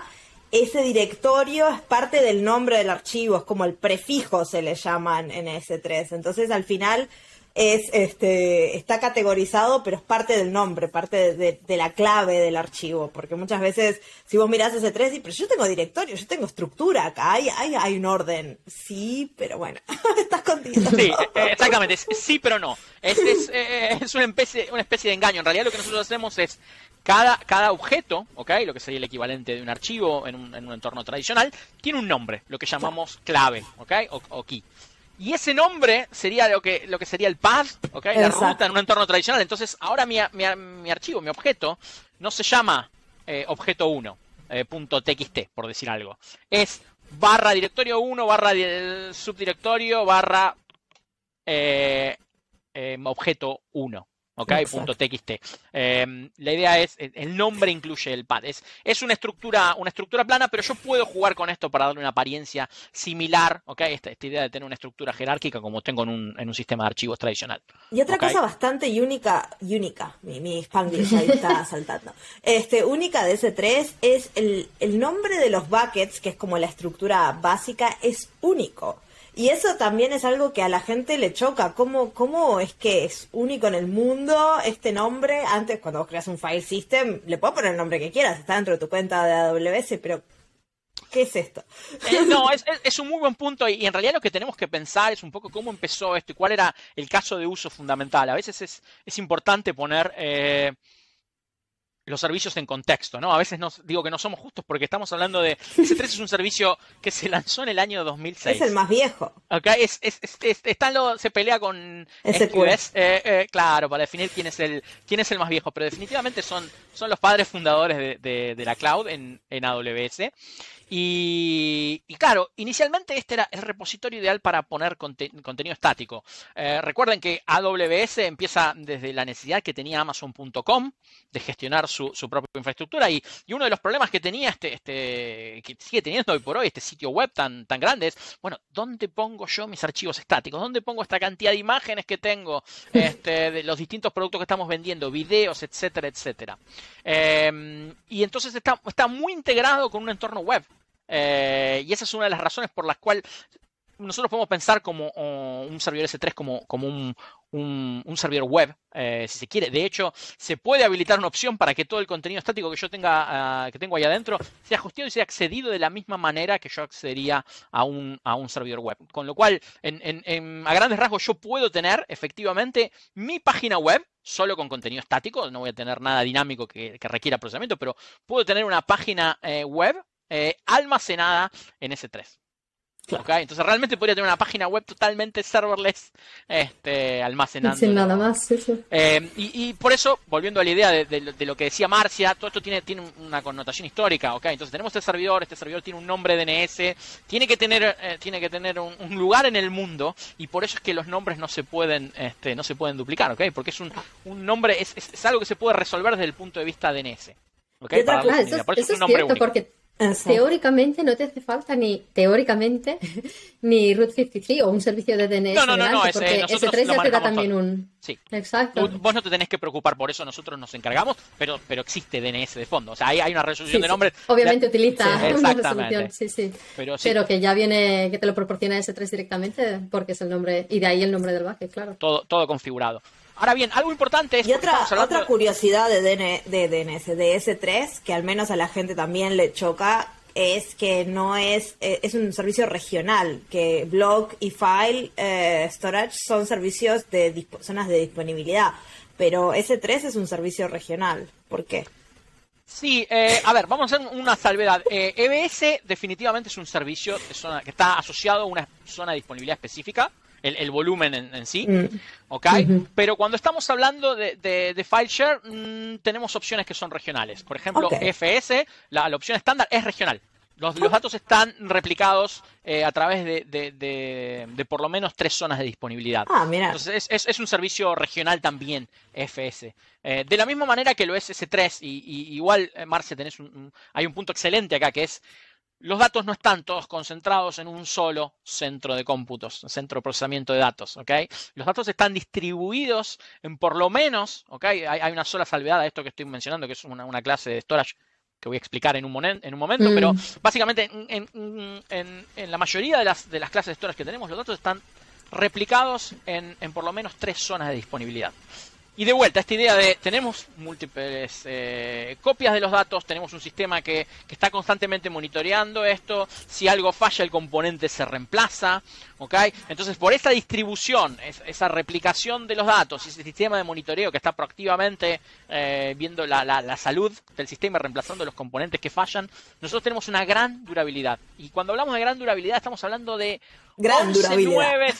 Speaker 1: ese directorio es parte del nombre del archivo, es como el prefijo se le llaman en S3, entonces al final es este está categorizado, pero es parte del nombre, parte de, la clave del archivo, porque muchas veces si vos mirás ese 3 pero yo tengo directorio, yo tengo estructura acá, hay, hay, hay un orden. Sí, pero bueno, *laughs* estás contigo.
Speaker 3: Sí, eh, exactamente, sí, pero no. Es, es, eh, es, una, especie, una especie de engaño. En realidad lo que nosotros hacemos es cada, cada objeto, ¿ok? Lo que sería el equivalente de un archivo en un, en un entorno tradicional, tiene un nombre, lo que llamamos clave, ¿ok? O, o key. Y ese nombre sería lo que, lo que sería el path, ¿okay? la ruta en un entorno tradicional. Entonces, ahora mi, mi, archivo, mi objeto, no se llama eh, objeto 1, eh, .txt, por decir algo. Es barra directorio 1, barra subdirectorio, barra eh, objeto 1. ¿Ok? Punto .txt. Em, la idea es, el nombre incluye el pad. Es, es, una, estructura, una estructura plana, pero yo puedo jugar con esto para darle una apariencia similar, ¿ok? Esta, esta idea de tener una estructura jerárquica como tengo en un, en un sistema de archivos tradicional.
Speaker 1: Y otra cosa bastante única, única, mi, mi Spanglish ahí está *laughs* saltando, este, única de ese 3 es el, el nombre de los buckets, que es como la estructura básica, es único. Y eso también es algo que a la gente le choca. ¿Cómo, ¿Cómo es que es único en el mundo este nombre? Antes, cuando vos creas un file system, le puedo poner el nombre que quieras, está dentro de tu cuenta de AWS, pero ¿qué es esto?
Speaker 3: Eh, no, *laughs* es, es, un muy buen punto y, en realidad lo que tenemos que pensar es un poco cómo empezó esto y cuál era el caso de uso fundamental. A veces es, es importante poner... Eh, los servicios en contexto, ¿no? A veces nos digo que no somos justos porque estamos hablando de *laughs* S3 es un servicio que se lanzó en el año 2006.
Speaker 1: Es el más viejo.
Speaker 3: Ok, es, es, se pelea con SQS, eh, eh, claro, para definir quién es el quién es el más viejo, pero definitivamente son, son los padres fundadores de, de, la cloud en, en AWS. Y, claro, inicialmente este era el repositorio ideal para poner contenido estático. Eh, recuerden que AWS empieza desde la necesidad que tenía Amazon.com de gestionar su, propia infraestructura y, uno de los problemas que tenía este, este, que sigue teniendo hoy por hoy este sitio web tan, tan grande es, bueno, ¿dónde pongo yo mis archivos estáticos? ¿Dónde pongo esta cantidad de imágenes que tengo este, de los distintos productos que estamos vendiendo, videos, etcétera, etcétera? Em, y entonces está, está muy integrado con un entorno web. Eh, y esa es una de las razones por las cuales nosotros podemos pensar como un servidor S3 como, como un, un, servidor web, eh, si se quiere. De hecho, se puede habilitar una opción para que todo el contenido estático que yo tenga, ah, que tengo ahí adentro, sea hosteado y sea accedido de la misma manera que yo accedería a un, a un servidor web. Con lo cual, en, a grandes rasgos, yo puedo tener efectivamente mi página web solo con contenido estático, no voy a tener nada dinámico que, requiera procesamiento, pero puedo tener una página eh, web eh, almacenada en S3. Entonces realmente podría tener una página web totalmente serverless este, almacenando.
Speaker 2: Sin nada más.
Speaker 3: Eh, y, por eso, volviendo a la idea de, lo que decía Marcia, todo esto tiene, tiene una connotación histórica. ¿okay? Entonces tenemos este servidor, este servidor tiene un nombre DNS, tiene que tener, eh, tiene que tener un, lugar en el mundo y por eso es que los nombres no se pueden, este, no se pueden duplicar, ¿okay? porque es un, un nombre, es, es, algo que se puede resolver desde el punto de vista DNS.
Speaker 2: ¿okay? Ah, eso, es, cierto, porque Teóricamente no te hace falta ni teóricamente *laughs* ni Route 53 o un servicio de DNS.
Speaker 3: No, no, no, no ese,
Speaker 2: porque S3 ya te da también un.
Speaker 3: Sí.
Speaker 2: Exacto.
Speaker 3: vos no te tenés que preocupar por eso, nosotros nos encargamos, pero, pero existe DNS de fondo. O sea, hay, hay una resolución de nombres.
Speaker 2: Obviamente utiliza *laughs* una resolución, sí, sí. Pero, pero, que ya viene, que te lo proporciona S3 directamente porque es el nombre, y de ahí el nombre del bucket, claro.
Speaker 3: Todo, todo configurado. Ahora bien, algo importante es...
Speaker 1: Y otra, otra curiosidad de, de DNS, de S3, que al menos a la gente también le choca, es que no es, eh, es un servicio regional, que Block y File eh, Storage son servicios de zonas de disponibilidad, pero S3 es un servicio regional. ¿Por qué?
Speaker 3: Sí, eh, a ver, vamos a hacer una salvedad. EBS e definitivamente es un servicio de zona, que está asociado a una zona de disponibilidad específica el, volumen en, sí, mm. ¿ok? Pero cuando estamos hablando de, de, file share, mm, tenemos opciones que son regionales. Por ejemplo, FS, la, opción estándar es regional. Los, datos están replicados eh, a través de, por lo menos tres zonas de disponibilidad.
Speaker 1: Ah, mira.
Speaker 3: Entonces es, un servicio regional también, FS. Eh, de la misma manera que lo es S3, y, igual, eh, Marce, tenés hay un punto excelente acá, que es los datos no están todos concentrados en un solo centro de cómputos, centro de procesamiento de datos, ¿ok? Los datos están distribuidos en por lo menos, ¿ok? Hay, una sola salvedad a esto que estoy mencionando, que es una, clase de storage que voy a explicar en un, en un momento, pero mm. básicamente en, la mayoría de las, de las clases de storage que tenemos, los datos están replicados en por lo menos tres zonas de disponibilidad. Y de vuelta, esta idea de tenemos múltiples eh, copias de los datos, tenemos un sistema que, que, está constantemente monitoreando esto, si algo falla el componente se reemplaza, ¿ok? Entonces por esa distribución, esa replicación de los datos, ese sistema de monitoreo que está proactivamente eh, viendo la, la, salud del sistema y reemplazando los componentes que fallan, nosotros tenemos una gran durabilidad. Y cuando hablamos de gran durabilidad estamos hablando de
Speaker 1: Gran 11, durabilidad.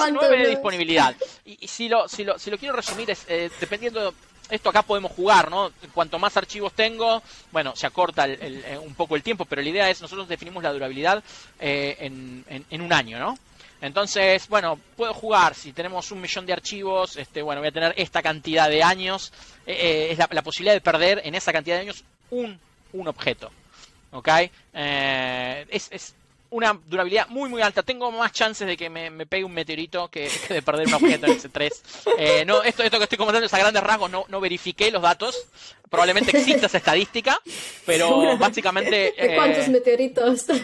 Speaker 3: 9, *laughs* de disponibilidad. Y, si, lo, si, lo, si lo quiero resumir, es eh, dependiendo esto acá podemos jugar, ¿no? Cuanto más archivos tengo, bueno, se acorta eh, un poco el tiempo, pero la idea es, nosotros definimos la durabilidad eh, en, en, un año, ¿no? Entonces, bueno, puedo jugar, si tenemos un millón de archivos, este, bueno, voy a tener esta cantidad de años, es la, posibilidad de perder en esa cantidad de años un, un objeto, ¿ok? es, es una durabilidad muy muy alta. Tengo más chances de que me, pegue un meteorito que, de perder un objeto en ese 3. Eh, no, esto, esto que estoy comentando es a grandes rasgos, no, no verifiqué los datos. Probablemente exista esa estadística, pero *laughs* básicamente...
Speaker 2: ¿De cuántos eh, meteoritos? *laughs*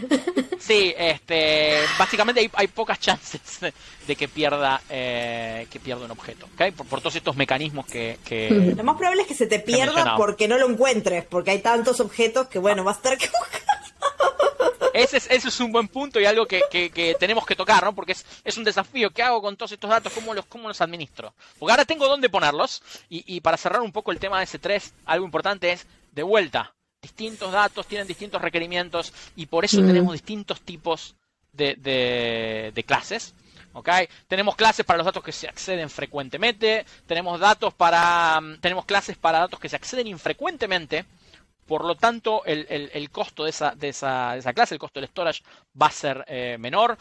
Speaker 3: Sí, este, básicamente hay, pocas chances de que pierda eh, que pierda un objeto, ¿okay? por, todos estos mecanismos que,
Speaker 1: Lo más probable es que se te pierda porque no lo encuentres, porque hay tantos objetos que bueno, vas a estar que
Speaker 3: ese es, un buen punto y algo que, tenemos que tocar, ¿no? Porque es, un desafío. ¿Qué hago con todos estos datos? ¿Cómo los, cómo los administro? Porque ahora tengo dónde ponerlos. Y, para cerrar un poco el tema de S3, algo importante es, de vuelta, distintos datos tienen distintos requerimientos y por eso mm. tenemos distintos tipos de, clases. ¿Okay? Tenemos clases para los datos que se acceden frecuentemente, tenemos datos para tenemos clases para datos que se acceden infrecuentemente por lo tanto, el, costo de esa, de, esa, clase, el costo del storage, va a ser eh, menor.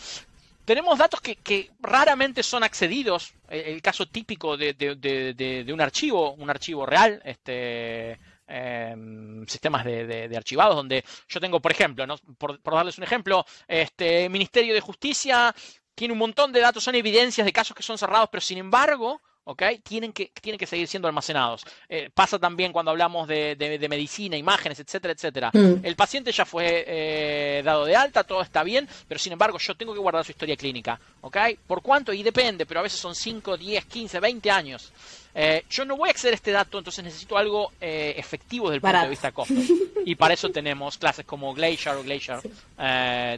Speaker 3: Tenemos datos que, raramente son accedidos. El, caso típico de, un archivo, un archivo real, este, em, sistemas de, archivados, donde yo tengo, por ejemplo, por, por, darles un ejemplo, este Ministerio de Justicia tiene un montón de datos, son evidencias de casos que son cerrados, pero sin embargo, ¿ok? Tienen que, tienen que seguir siendo almacenados. Eh, pasa también cuando hablamos de, medicina, imágenes, etcétera, etcétera. Mm. El paciente ya fue eh, dado de alta, todo está bien, pero sin embargo yo tengo que guardar su historia clínica, ¿ok? ¿Por cuánto? Y depende, pero a veces son 5, 10, 15, 20 años. Eh, yo no voy a acceder a este dato, entonces necesito algo efectivo desde el punto de vista de costo. Y para eso tenemos clases como Glacier o Glacier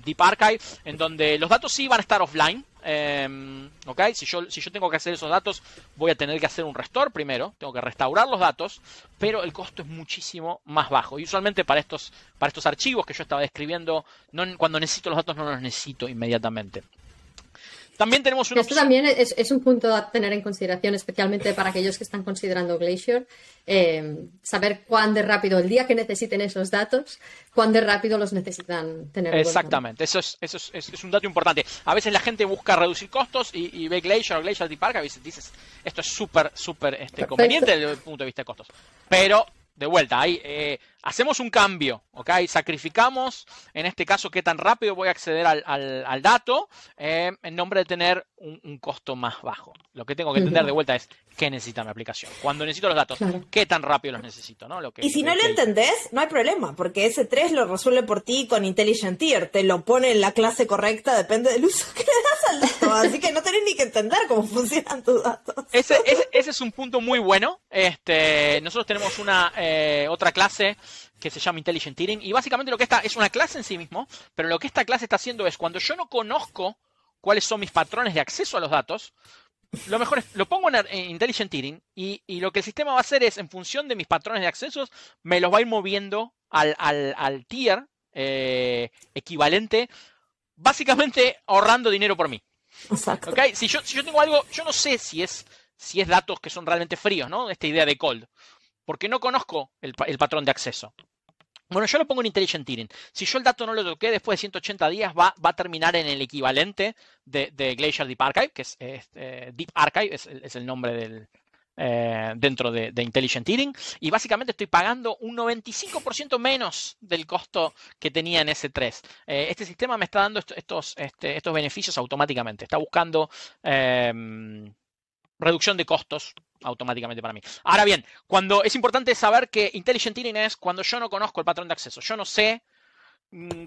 Speaker 3: Deep Archive, en donde los datos sí van a estar offline, eh, Si yo, si yo tengo que hacer esos datos, voy a tener que hacer un restore primero, tengo que restaurar los datos, pero el costo es muchísimo más bajo. Y usualmente para estos, para estos archivos que yo estaba describiendo, no, cuando necesito los datos no los necesito inmediatamente. También tenemos
Speaker 2: Esto también es, un punto a tener en consideración, especialmente para aquellos que están considerando Glacier. Eh, saber cuán de rápido, el día que necesiten esos datos, cuán de rápido los necesitan tener.
Speaker 3: Exactamente, eso, es, eso es, un dato importante. A veces la gente busca reducir costos y, ve Glacier o Glacier Deep Park, a veces dices, esto es súper, súper este, conveniente desde el punto de vista de costos. Pero de vuelta, ahí eh, hacemos un cambio, ¿ok? Sacrificamos, en este caso, qué tan rápido voy a acceder al, dato eh, en nombre de tener un, costo más bajo. Lo que tengo que entender de vuelta es qué necesita mi aplicación. Cuando necesito los datos, qué tan rápido los necesito, ¿no? Lo
Speaker 1: y si no lo entendés, no hay problema, porque ese 3 lo resuelve por ti con Intelligent Tier. Te lo pone en la clase correcta, depende del uso que le das Así que no tenés ni que entender cómo funcionan tus datos.
Speaker 3: Ese, es un punto muy bueno. Este, nosotros tenemos una eh, otra clase que se llama Intelligent Tiering y básicamente lo que está es una clase en sí mismo, pero lo que esta clase está haciendo es cuando yo no conozco cuáles son mis patrones de acceso a los datos, lo mejor es, lo pongo en, Intelligent Tiering y, lo que el sistema va a hacer es, en función de mis patrones de accesos, me los va a ir moviendo al, al, tier eh, equivalente, básicamente ahorrando dinero por mí.
Speaker 1: Exacto.
Speaker 3: Si, yo, si yo tengo algo, yo no sé si es, si es datos que son realmente fríos, ¿no? Esta idea de cold, porque no conozco el, el patrón de acceso. Bueno, yo lo pongo en Intelligent Tiering. Si yo el dato no lo toqué después de 180 días, va, va a terminar en el equivalente de, Glacier Deep Archive, que es, eh, Deep Archive, es, el nombre del, eh, dentro de, Intelligent Eating y básicamente estoy pagando un 95% menos del costo que tenía en S3. Eh, este sistema me está dando estos, este, estos beneficios automáticamente, está buscando em, reducción de costos automáticamente para mí. Ahora bien, cuando es importante saber que Intelligent Eating es cuando yo no conozco el patrón de acceso, yo no sé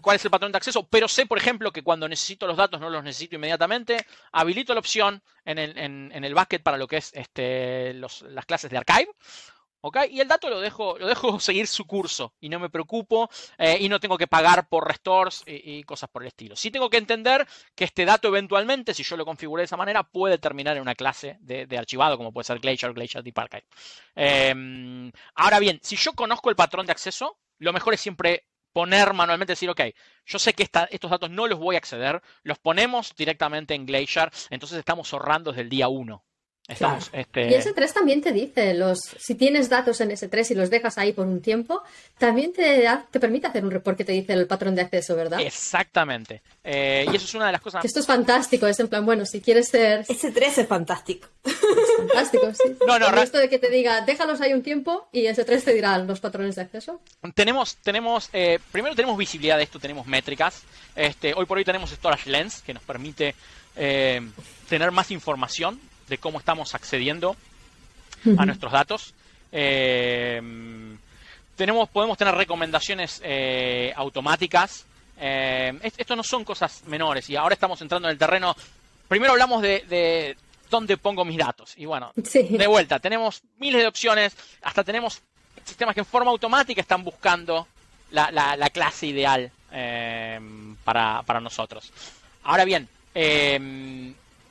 Speaker 3: cuál es el patrón de acceso, pero sé, por ejemplo, que cuando necesito los datos no los necesito inmediatamente, habilito la opción en el, en, el bucket para lo que es este, las clases de archive. ¿Okay? Y el dato lo dejo, lo dejo *laughs* seguir su curso y no me preocupo eh, y no tengo que pagar por restores y, cosas por el estilo. Sí tengo que entender que este dato eventualmente, si yo lo configuré de esa manera, puede terminar en una clase de, archivado, como puede ser Glacier, Glacier Deep Archive. Em, ahora bien, si yo conozco el patrón de acceso, lo mejor es siempre poner manualmente, decir, ok, yo sé que estos datos no los voy a acceder, los ponemos directamente en Glacier, entonces estamos ahorrando desde el día 1.
Speaker 2: Este... Y S3 también te dice, los, si tienes datos en S3 y los dejas ahí por un tiempo, también te, te permite hacer un report que te dice el patrón de acceso, ¿verdad?
Speaker 3: Exactamente. Eh, y eso es una de las cosas...
Speaker 2: esto es fantástico, es en plan, bueno, si quieres ser...
Speaker 1: S3 es fantástico.
Speaker 2: Es fantástico, sí. *laughs* No, no, esto de que te diga, déjalos ahí un tiempo y S3 te dirá los patrones de acceso.
Speaker 3: Tenemos, tenemos eh, primero tenemos visibilidad de esto, tenemos métricas. Este, hoy por hoy tenemos Storage Lens, que nos permite eh, tener más información de cómo estamos accediendo a nuestros datos. Eh, tenemos, podemos tener recomendaciones eh, automáticas. Eh, esto no son cosas menores y ahora estamos entrando en el terreno. Primero hablamos de, dónde pongo mis datos. Y bueno, de vuelta, tenemos miles de opciones, hasta tenemos sistemas que en forma automática están buscando la, clase ideal para, para, nosotros. Ahora bien,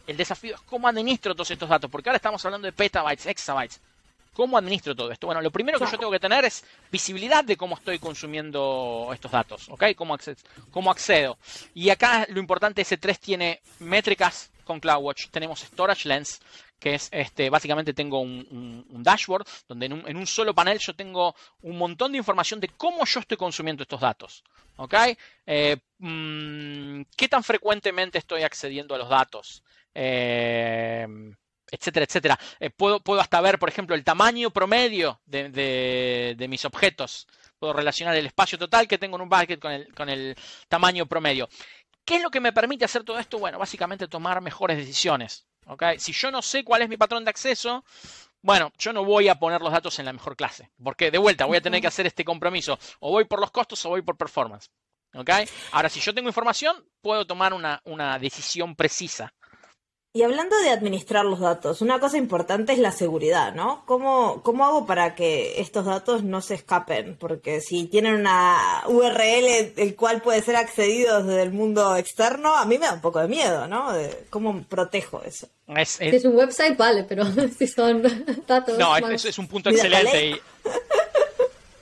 Speaker 3: el desafío es cómo administro todos estos datos, porque ahora estamos hablando de petabytes, exabytes. ¿Cómo administro todo esto? Bueno, lo primero que yo tengo que tener es visibilidad de cómo estoy consumiendo estos datos, ¿ok? ¿Cómo, accedo? Cómo accedo? Y acá lo importante, S3 tiene métricas con CloudWatch, tenemos Storage Lens, que es este, básicamente tengo un, dashboard donde en un, solo panel yo tengo un montón de información de cómo yo estoy consumiendo estos datos. ¿Ok? Eh, mm, ¿Qué tan frecuentemente estoy accediendo a los datos? Eh, etcétera, etcétera. Eh, puedo, puedo, hasta ver, por ejemplo, el tamaño promedio de, mis objetos. Puedo relacionar el espacio total que tengo en un bucket con el, con el tamaño promedio. ¿Qué es lo que me permite hacer todo esto? Bueno, básicamente tomar mejores decisiones. Si yo no sé cuál es mi patrón de acceso, bueno, yo no voy a poner los datos en la mejor clase, porque de vuelta voy a tener que hacer este compromiso. O voy por los costos o voy por performance. Ahora, si yo tengo información, puedo tomar una, una decisión precisa.
Speaker 1: Y hablando de administrar los datos, una cosa importante es la seguridad, ¿no? ¿Cómo, ¿Cómo hago para que estos datos no se escapen? Porque si tienen una URL el cual puede ser accedido desde el mundo externo, a mí me da un poco de miedo, ¿no? ¿Cómo protejo eso?
Speaker 2: Es, Si es un website, vale, pero *laughs* si son datos...
Speaker 3: No, es, un punto excelente.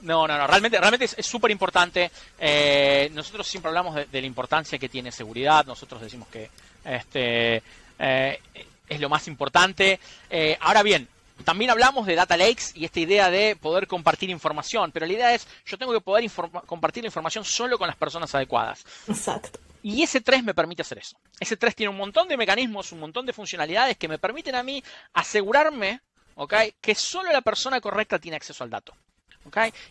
Speaker 3: No, no, no, realmente, realmente es súper importante. Eh, nosotros siempre hablamos de, de, la importancia que tiene seguridad. Nosotros decimos que este, eh, es lo más importante. Eh, ahora bien, también hablamos de data lakes y esta idea de poder compartir información, pero la idea es, yo tengo que poder compartir la información solo con las personas adecuadas.
Speaker 1: Exacto.
Speaker 3: Y ese 3 me permite hacer eso. Ese 3 tiene un montón de mecanismos, un montón de funcionalidades que me permiten a mí asegurarme que solo la persona correcta tiene acceso al dato.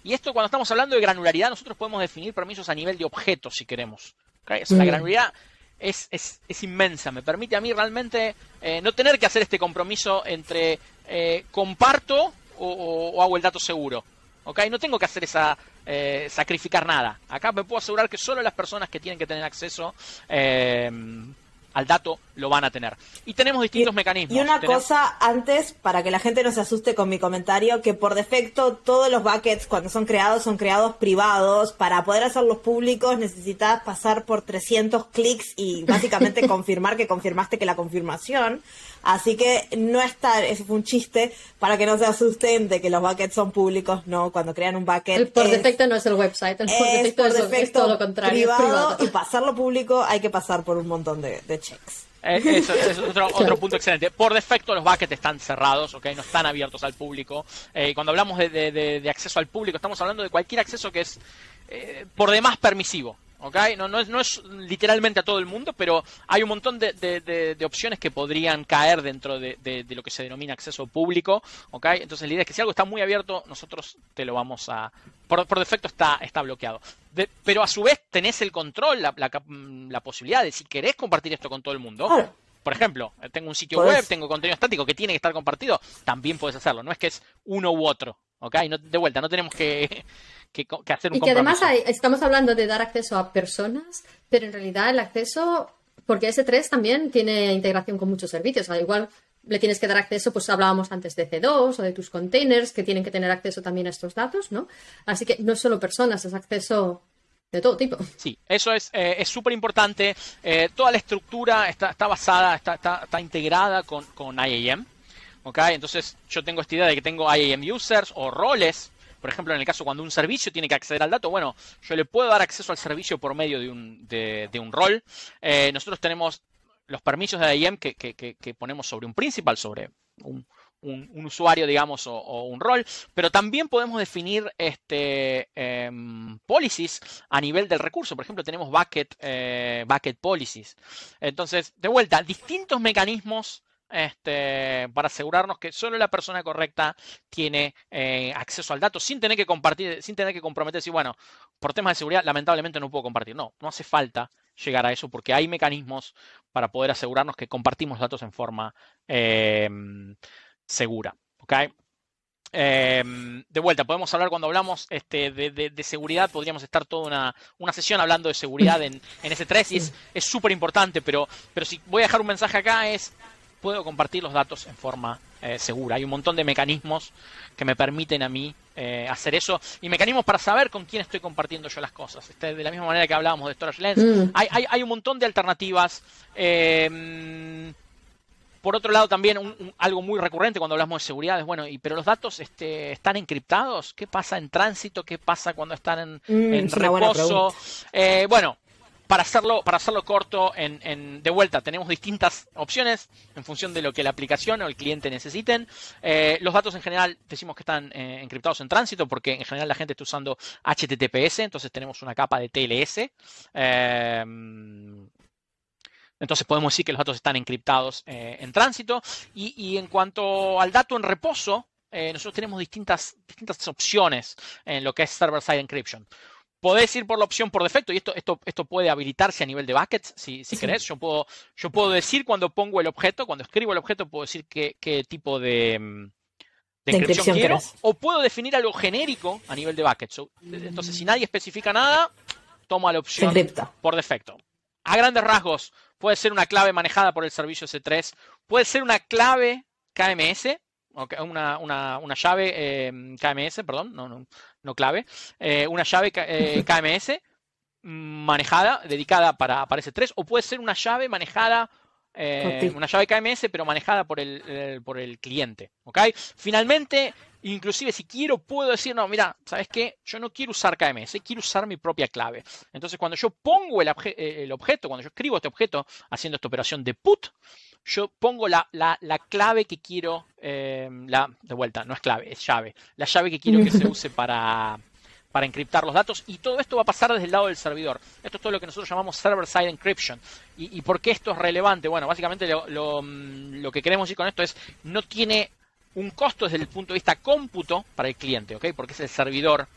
Speaker 3: Y esto cuando estamos hablando de granularidad, nosotros podemos definir permisos a nivel de objetos si queremos. La mm. granularidad es, es, es, inmensa. Me permite a mí realmente eh, no tener que hacer este compromiso entre eh, comparto o, hago el dato seguro. ¿ok? No tengo que hacer esa eh, sacrificar nada. Acá me puedo asegurar que solo las personas que tienen que tener acceso al dato lo van a tener. Y tenemos distintos mecanismos.
Speaker 1: Y una cosa antes, para que la gente no se asuste con mi comentario, que por defecto todos los buckets cuando son creados son creados privados. Para poder hacerlos públicos necesitas pasar por 300 clics y básicamente *laughs* confirmar que confirmaste que la confirmación. Así que no está, ese fue un chiste, para que no se asusten de que los buckets son públicos, no, cuando crean un bucket.
Speaker 2: El por defecto no es el website, el por defecto, es, todo lo contrario.
Speaker 1: Privado, y pasarlo público hay que pasar por un montón de, checks.
Speaker 3: Eh, eso, es otro, *laughs* punto excelente. Por defecto los buckets están cerrados, ¿ok? No están abiertos al público. Eh, cuando hablamos de, acceso al público, estamos hablando de cualquier acceso que es por demás permisivo. ¿Okay? No, no, es, no es literalmente a todo el mundo, pero hay un montón de, de, opciones que podrían caer dentro de, lo que se denomina acceso público. ¿okay? Entonces la idea es que si algo está muy abierto, nosotros te lo vamos a... Por, por defecto está, está bloqueado. pero a su vez tenés el control, la, la, posibilidad de si querés compartir esto con todo el mundo. Por ejemplo, tengo un sitio web, tengo contenido estático que tiene que estar compartido, también puedes hacerlo. No es que es uno u otro. ¿ok? No, de vuelta, no tenemos que, que, hacer un
Speaker 2: Y que además estamos hablando de dar acceso a personas, pero en realidad el acceso, porque S3 también tiene integración con muchos servicios, al igual le tienes que dar acceso, pues hablábamos antes de C2 o de tus containers que tienen que tener acceso también a estos datos, ¿no? Así que no es solo personas, es acceso de todo tipo.
Speaker 3: Sí, eso es eh, súper importante. Eh, toda la estructura está, está basada, está, está, está, integrada con, con IAM. ¿ok? Entonces yo tengo esta idea de que tengo IAM users o roles por ejemplo, en el caso cuando un servicio tiene que acceder al dato, bueno, yo le puedo dar acceso al servicio por medio de un, de, un rol. Eh, nosotros tenemos los permisos de IAM que, que, ponemos sobre un principal, sobre un, usuario, digamos, o, un rol, pero también podemos definir este, em, policies a nivel del recurso. Por ejemplo, tenemos bucket, eh, bucket policies. Entonces, de vuelta, distintos mecanismos este, para asegurarnos que solo la persona correcta tiene eh, acceso al dato sin tener que compartir, sin tener que comprometerse. Bueno, por temas de seguridad, lamentablemente no puedo compartir. No, no hace falta llegar a eso porque hay mecanismos para poder asegurarnos que compartimos datos en forma em, segura. Em, de vuelta, podemos hablar cuando hablamos este, de, seguridad, podríamos estar toda una, sesión hablando de seguridad en, en S3 y es súper importante, pero, pero si voy a dejar un mensaje acá es puedo compartir los datos en forma eh, segura. Hay un montón de mecanismos que me permiten a mí eh, hacer eso y mecanismos para saber con quién estoy compartiendo yo las cosas. Este, de la misma manera que hablábamos de Storage Lens, mm. hay, un montón de alternativas. Eh, por otro lado, también algo muy recurrente cuando hablamos de seguridad es, bueno, y, pero los datos este, están encriptados. ¿Qué pasa en tránsito? ¿Qué pasa cuando están en, mm, en reposo? bueno, para hacerlo, para hacerlo corto, de vuelta, tenemos distintas opciones en función de lo que la aplicación o el cliente necesiten. Eh, los datos en general decimos que están eh, encriptados en tránsito porque en general la gente está usando HTTPS, entonces tenemos una capa de TLS. Eh, entonces podemos decir que los datos están encriptados en tránsito. Y, en cuanto al dato en reposo, nosotros tenemos distintas, distintas opciones en lo que es server-side encryption podés ir por la opción por defecto y esto, esto, esto puede habilitarse a nivel de buckets si, si querés. Yo puedo, yo puedo decir cuando pongo el objeto, cuando escribo el objeto, puedo decir qué, qué tipo de, mm, de, quiero. O puedo definir algo genérico a nivel de buckets. Entonces, si nadie especifica nada, tomo la opción por defecto. A grandes rasgos, puede ser una clave manejada por el servicio S3, puede ser una clave KMS, una, una, una llave em, KMS, perdón, no, no, no clave, eh, una llave eh, KMS manejada, dedicada para, para S3, o puede ser una llave manejada, eh, una llave KMS, pero manejada por el, por el cliente. ¿okay? Finalmente, inclusive si quiero, puedo decir, no, mira, ¿sabes qué? Yo no quiero usar KMS, quiero usar mi propia clave. Entonces, cuando yo pongo el, el objeto, cuando yo escribo este objeto haciendo esta operación de put, yo pongo la, clave que quiero, eh, la, de vuelta, no es clave, es llave, la llave que quiero que se *laughs* use para, para encriptar los datos y todo esto va a pasar desde el lado del servidor. Esto es todo lo que nosotros llamamos server-side encryption. ¿Y, por qué esto es relevante? Bueno, básicamente lo, mm, lo, que queremos decir con esto es, no tiene un costo desde el punto de vista cómputo para el cliente, ¿ok? Porque es el servidor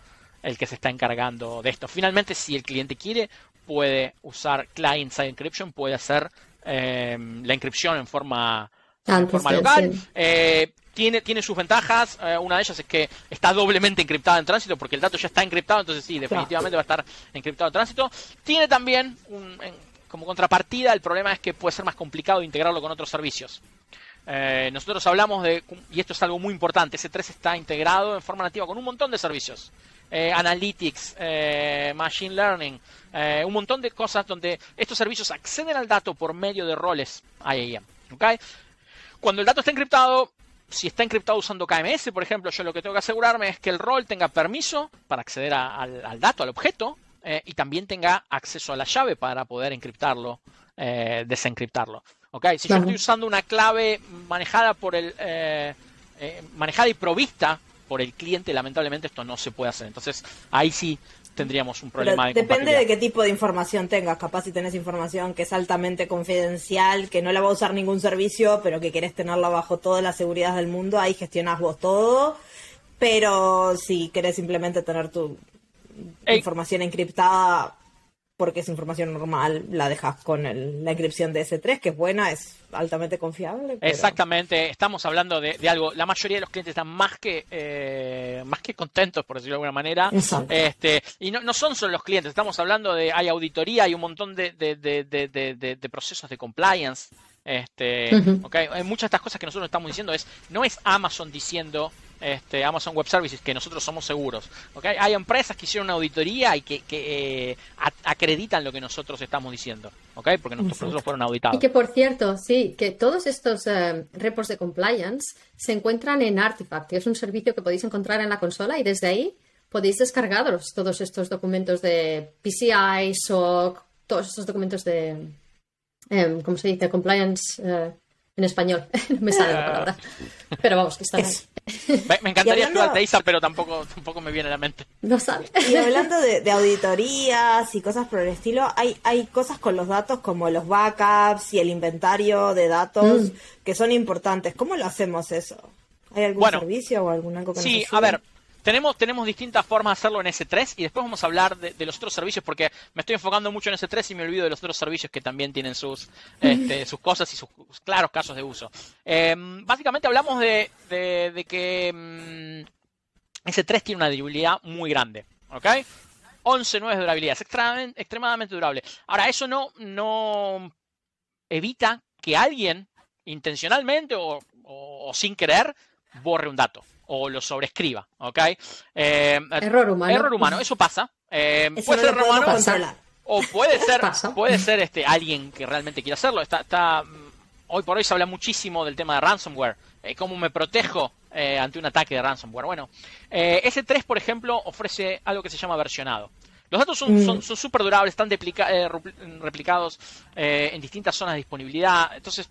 Speaker 3: el que se está encargando de esto. Finalmente, si el cliente quiere, puede usar client-side encryption, puede hacer Em, la inscripción en forma, local. Eh, tiene, tiene sus ventajas. Eh, una de ellas es que está doblemente encriptada en tránsito porque el dato ya está encriptado, entonces sí, definitivamente va a estar encriptado en tránsito. Tiene también, como contrapartida, el problema es que puede ser más complicado integrarlo con otros servicios. Eh, nosotros hablamos de, y esto es algo muy importante, ese 3 está integrado en forma nativa con un montón de servicios. Eh, analytics, eh, machine learning, un montón de cosas donde estos servicios acceden al dato por medio de roles IAM. ¿okay? Cuando el dato está encriptado, si está encriptado usando KMS, por ejemplo, yo lo que tengo que asegurarme es que el rol tenga permiso para acceder al, dato, al objeto, y también tenga acceso a la llave para poder encriptarlo, desencriptarlo. ¿okay? Si yo estoy usando una clave manejada por el manejada y provista por el cliente, lamentablemente esto no se puede hacer. Entonces, ahí sí tendríamos un problema de
Speaker 1: Depende de qué tipo de información tengas. Capaz si tenés información que es altamente confidencial, que no la va a usar ningún servicio, pero que querés tenerla bajo toda la seguridad del mundo, ahí gestionás vos todo. Pero si querés simplemente tener tu información encriptada, porque es información normal, la dejas con la inscripción de S3, que es buena, es altamente confiable.
Speaker 3: Exactamente, estamos hablando de, algo, la mayoría de los clientes están más que eh, más que contentos, por decirlo de alguna manera. Este, y no, no, son solo los clientes, estamos hablando de, hay auditoría, hay un montón de, de procesos de compliance. Este, okay, hay muchas de estas cosas que nosotros estamos diciendo es, no es Amazon diciendo este, Amazon Web Services, que nosotros somos seguros. ¿okay? Hay empresas que hicieron una auditoría y que, eh, acreditan lo que nosotros estamos diciendo, ¿okay? porque nuestros productos fueron auditados.
Speaker 2: Y que, por cierto, sí, que todos estos eh, reports de compliance se encuentran en Artifact, que es un servicio que podéis encontrar en la consola y desde ahí podéis descargaros todos estos documentos de PCI, SOC, todos estos documentos de, em, ¿cómo se dice? Compliance. En español, *laughs* no me sale la palabra. Pero vamos, que está
Speaker 3: Me, encantaría hablando... Isa, pero tampoco, tampoco me viene a la mente.
Speaker 2: No sale.
Speaker 1: Y hablando de, auditorías y cosas por el estilo, hay, hay cosas con los datos como los backups y el inventario de datos mm. que son importantes. ¿Cómo lo hacemos eso? ¿Hay algún servicio o algún algo que
Speaker 3: Sí, a ver, tenemos, tenemos distintas formas de hacerlo en S3 y después vamos a hablar de, los otros servicios porque me estoy enfocando mucho en S3 y me olvido de los otros servicios que también tienen sus, *laughs* este, sus cosas y sus claros casos de uso. Em, básicamente hablamos de, que mm, S3 tiene una durabilidad muy grande. ¿Ok? 11, 9 de durabilidad. Es extremadamente, extremadamente durable. Ahora, eso no, no evita que alguien intencionalmente o sin querer borre un dato o lo sobrescriba, ¿ok?
Speaker 2: Eh, error humano.
Speaker 3: Error humano, eso pasa. Eh, puede ser error humano o puede *laughs* ser, puede ser este alguien que realmente quiera hacerlo. Está, está, mm, hoy por hoy se habla muchísimo del tema de ransomware. Eh, ¿Cómo me protejo ante un ataque de ransomware? Bueno, S3, por ejemplo, ofrece algo que se llama versionado. Los datos son mm. súper durables, están replicados en distintas zonas de disponibilidad. Entonces,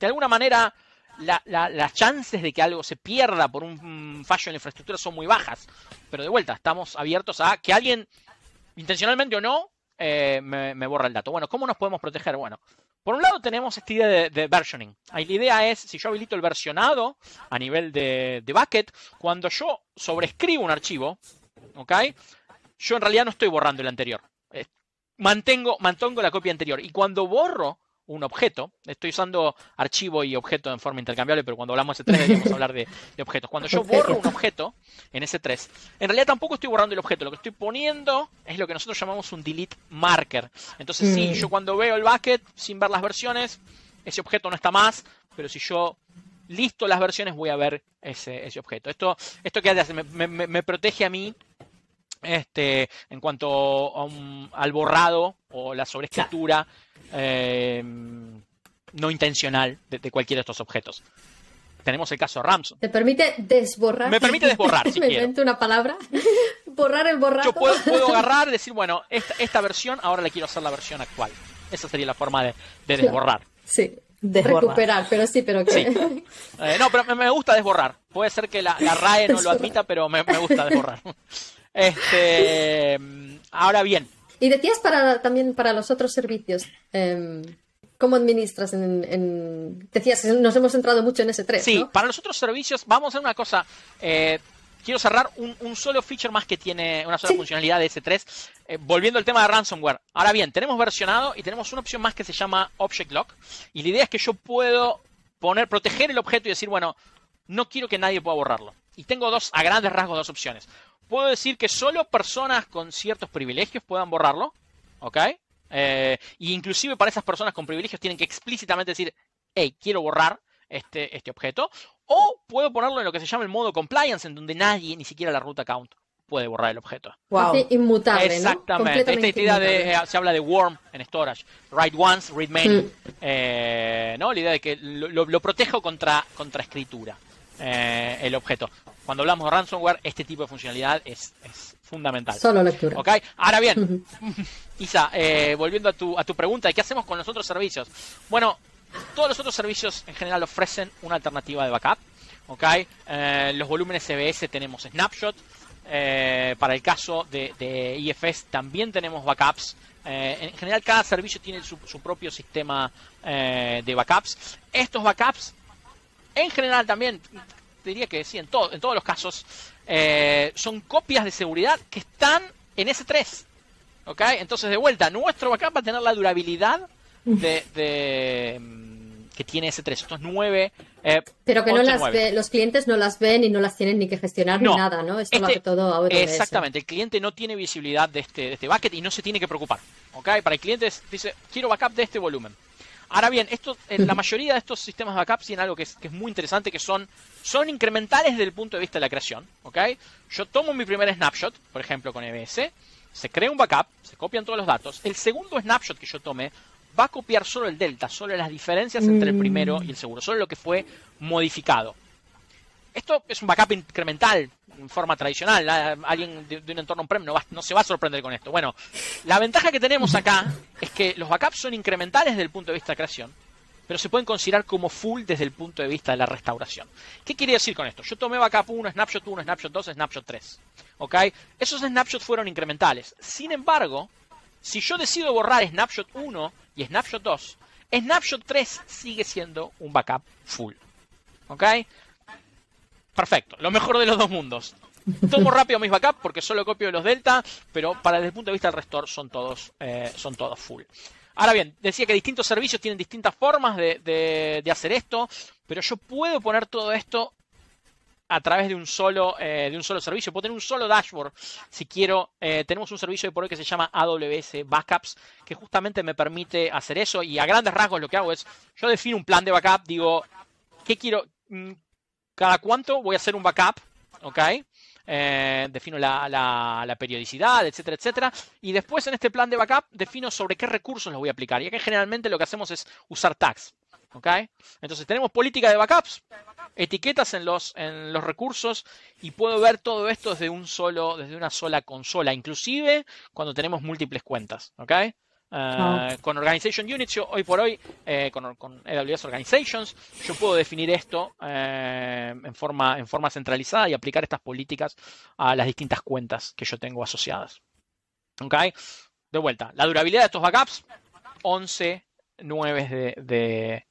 Speaker 3: de alguna manera, las chances de que algo se pierda por un fallo en la infraestructura son muy bajas. Pero de vuelta, estamos abiertos a que alguien, intencionalmente o no, eh, me, borra el dato. Bueno, ¿cómo nos podemos proteger? Bueno, por un lado tenemos esta idea de, versioning. Ahí la idea es, si yo habilito el versionado a nivel de, bucket, cuando yo sobrescribo un archivo, ¿ok? Yo en realidad no estoy borrando el anterior. Eh, mantengo, mantengo la copia anterior. Y cuando borro un objeto. Estoy usando archivo y objeto en forma intercambiable, pero cuando hablamos de S3 deberíamos *laughs* hablar de, objetos. Cuando yo borro un objeto en S3, en realidad tampoco estoy borrando el objeto. Lo que estoy poniendo es lo que nosotros llamamos un delete marker. Entonces, sí, mm. yo cuando veo el bucket sin ver las versiones, ese objeto no está más, pero si yo listo las versiones voy a ver ese, ese objeto. Esto, esto que hace, me, protege a mí este, en cuanto al borrado o la sobreescritura eh, no intencional de, cualquiera de estos objetos. Tenemos el caso Ramson.
Speaker 2: ¿Te permite desborrar?
Speaker 3: Me permite desborrar, *laughs* si
Speaker 2: Me invento una palabra. *laughs* Borrar el borrado.
Speaker 3: Yo puedo, agarrar y decir, bueno, esta, versión ahora le quiero hacer la versión actual. Esa sería la forma de, desborrar.
Speaker 2: Sí. Recuperar, pero sí, pero que...
Speaker 3: Eh, no, pero me, gusta desborrar. Puede ser que la, RAE no lo admita, pero me, me gusta desborrar. *laughs* Este, ahora bien,
Speaker 2: y decías para, también para los otros servicios. Em, ¿Cómo administras en, Decías nos hemos centrado mucho en ese 3
Speaker 3: Sí, para los otros servicios, vamos a hacer una cosa. Eh, quiero cerrar un, solo feature más que tiene una sola funcionalidad de S3, eh, volviendo al tema de ransomware. Ahora bien, tenemos versionado y tenemos una opción más que se llama Object Lock. Y la idea es que yo puedo poner, proteger el objeto y decir, bueno, no quiero que nadie pueda borrarlo. Y tengo dos, a grandes rasgos, dos opciones puedo decir que solo personas con ciertos privilegios puedan borrarlo, ¿ok? Eh, y inclusive para esas personas con privilegios tienen que explícitamente decir, hey, quiero borrar este, este objeto. O puedo ponerlo en lo que se llama el modo compliance, en donde nadie, ni siquiera la root account, puede borrar el objeto.
Speaker 2: Wow. inmutable,
Speaker 3: Exactamente. Esta idea de, eh, se habla de worm en storage. Write once, read many. Mm. Eh, ¿no? La idea de que lo, protejo contra, contra escritura. El objeto cuando hablamos de ransomware, este tipo de funcionalidad es, fundamental.
Speaker 2: Solo lectura.
Speaker 3: ¿Ok? Ahora bien, *laughs* Isa, eh, volviendo a tu, a tu pregunta de qué hacemos con los otros servicios. Bueno, todos los otros servicios en general ofrecen una alternativa de backup. ¿Ok? Eh, los volúmenes CBS tenemos Snapshot. Eh, para el caso de, IFS también tenemos backups. Eh, en general cada servicio tiene su, propio sistema eh, de backups. Estos backups, en general también, diría que sí, en, en todos los casos, son copias de seguridad que están en S3. ¿Ok? Entonces, de vuelta, nuestro backup va a tener la durabilidad de que tiene ese 3, estos 9.
Speaker 2: Eh, Pero que no las los clientes no las ven y no las tienen ni que gestionar ni nada, ¿no? Esto
Speaker 3: este,
Speaker 2: todo
Speaker 3: a Exactamente, el cliente no tiene visibilidad de este, de este bucket y no se tiene que preocupar. ¿ok? Para el cliente dice, quiero backup de este volumen. Ahora bien, esto, en la *laughs* mayoría de estos sistemas de backup tienen algo que es, que es, muy interesante, que son, son incrementales desde el punto de vista de la creación. ¿ok? Yo tomo mi primer snapshot, por ejemplo con EBS, se crea un backup, se copian todos los datos. El segundo snapshot que yo tome va a copiar solo el delta, solo las diferencias entre el primero y el seguro, solo lo que fue modificado. Esto es un backup incremental en forma tradicional. Alguien de, un entorno on-prem no, no, se va a sorprender con esto. Bueno, la ventaja que tenemos acá es que los backups son incrementales desde el punto de vista de creación, pero se pueden considerar como full desde el punto de vista de la restauración. ¿Qué quiere decir con esto? Yo tomé backup 1, snapshot 1, snapshot 2, snapshot 3. ¿Ok? Esos snapshots fueron incrementales. Sin embargo, si yo decido borrar Snapshot 1 y Snapshot 2, Snapshot 3 sigue siendo un backup full. ¿Ok? Perfecto, lo mejor de los dos mundos. Tomo rápido mis backups porque solo copio los delta, pero para desde el punto de vista del restore son todos, eh, son todos full. Ahora bien, decía que distintos servicios tienen distintas formas de, hacer esto, pero yo puedo poner todo esto a través de un solo, eh, de un solo servicio. Puedo tener un solo dashboard si quiero. Eh, tenemos un servicio de por hoy que se llama AWS Backups, que justamente me permite hacer eso. Y a grandes rasgos lo que hago es, yo defino un plan de backup, digo, ¿qué quiero? ¿Cada cuánto voy a hacer un backup? ¿Ok? Eh, defino la, periodicidad, etcétera, etcétera. Y después en este plan de backup defino sobre qué recursos los voy a aplicar. Y aquí generalmente lo que hacemos es usar tags. ¿ok? Entonces tenemos política de backups, etiquetas en los, en los recursos y puedo ver todo esto desde, un solo, desde una sola consola, inclusive cuando tenemos múltiples cuentas. ¿ok? Ah. Con Organization Units, yo hoy por hoy, eh, con, AWS Organizations, yo puedo definir esto eh, en, forma, en forma centralizada y aplicar estas políticas a las distintas cuentas que yo tengo asociadas. ¿Ok? De vuelta, la durabilidad de estos backups, 11, 9 de,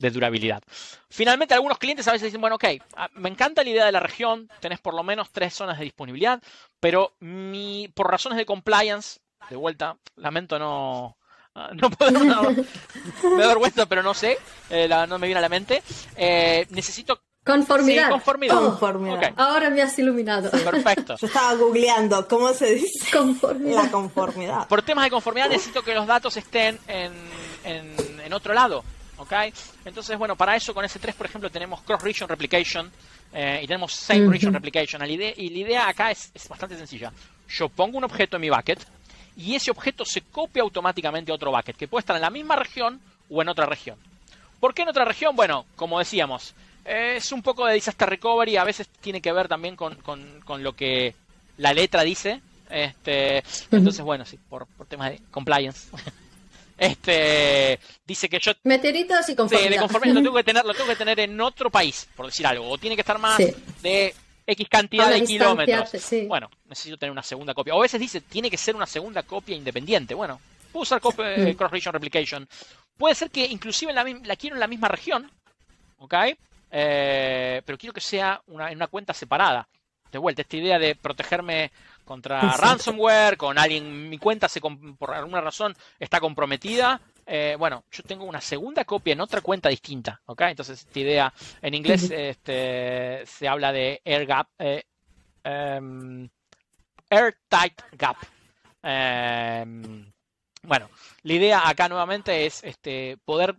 Speaker 3: de durabilidad. Finalmente, algunos clientes a veces dicen, bueno, ok, ah, me encanta la idea de la región, tenés por lo menos tres zonas de disponibilidad, pero mi, por razones de compliance, de vuelta, lamento no... *laughs* No puedo, *laughs* me da vergüenza, pero no sé, eh, no me viene a la mente. Eh, necesito
Speaker 2: Conformidad.
Speaker 3: conformidad.
Speaker 2: Ahora me has iluminado.
Speaker 3: Perfecto.
Speaker 1: Yo estaba googleando cómo se dice
Speaker 2: conformidad.
Speaker 1: la conformidad.
Speaker 3: Por temas de conformidad necesito que los datos estén en, en, en otro lado. ¿ok? Entonces, bueno, para eso con S3, por ejemplo, tenemos Cross-Region Replication eh, y tenemos Same-Region Replication. y la idea acá es, bastante sencilla. Yo pongo un objeto en mi bucket y ese objeto se copia automáticamente a otro bucket, que puede estar en la misma región o en otra región. ¿Por qué en otra región? Bueno, como decíamos, es un poco de disaster recovery, a veces tiene que ver también con, lo que la letra dice. Este, entonces, bueno, sí, por, por temas de compliance. *laughs* Este dice que yo
Speaker 2: meteoritos y conformidad.
Speaker 3: lo tengo que tener, lo tengo que tener en otro país, por decir algo, o tiene que estar más de X cantidad de kilómetros. Bueno, necesito tener una segunda copia. O a veces dice, tiene que ser una segunda copia independiente. Bueno, puedo usar mm. cross region replication. Puede ser que inclusive la, la quiero en la misma región, ¿ok? Eh, pero quiero que sea una, en una cuenta separada. De vuelta, esta idea de protegerme contra ransomware, con alguien, mi cuenta se, por alguna razón está comprometida. Eh, bueno, yo tengo una segunda copia en otra cuenta distinta, ¿ok? Entonces, esta idea, en inglés este, se habla de air gap, eh, em, airtight gap. Em, bueno, la idea acá nuevamente es este, poder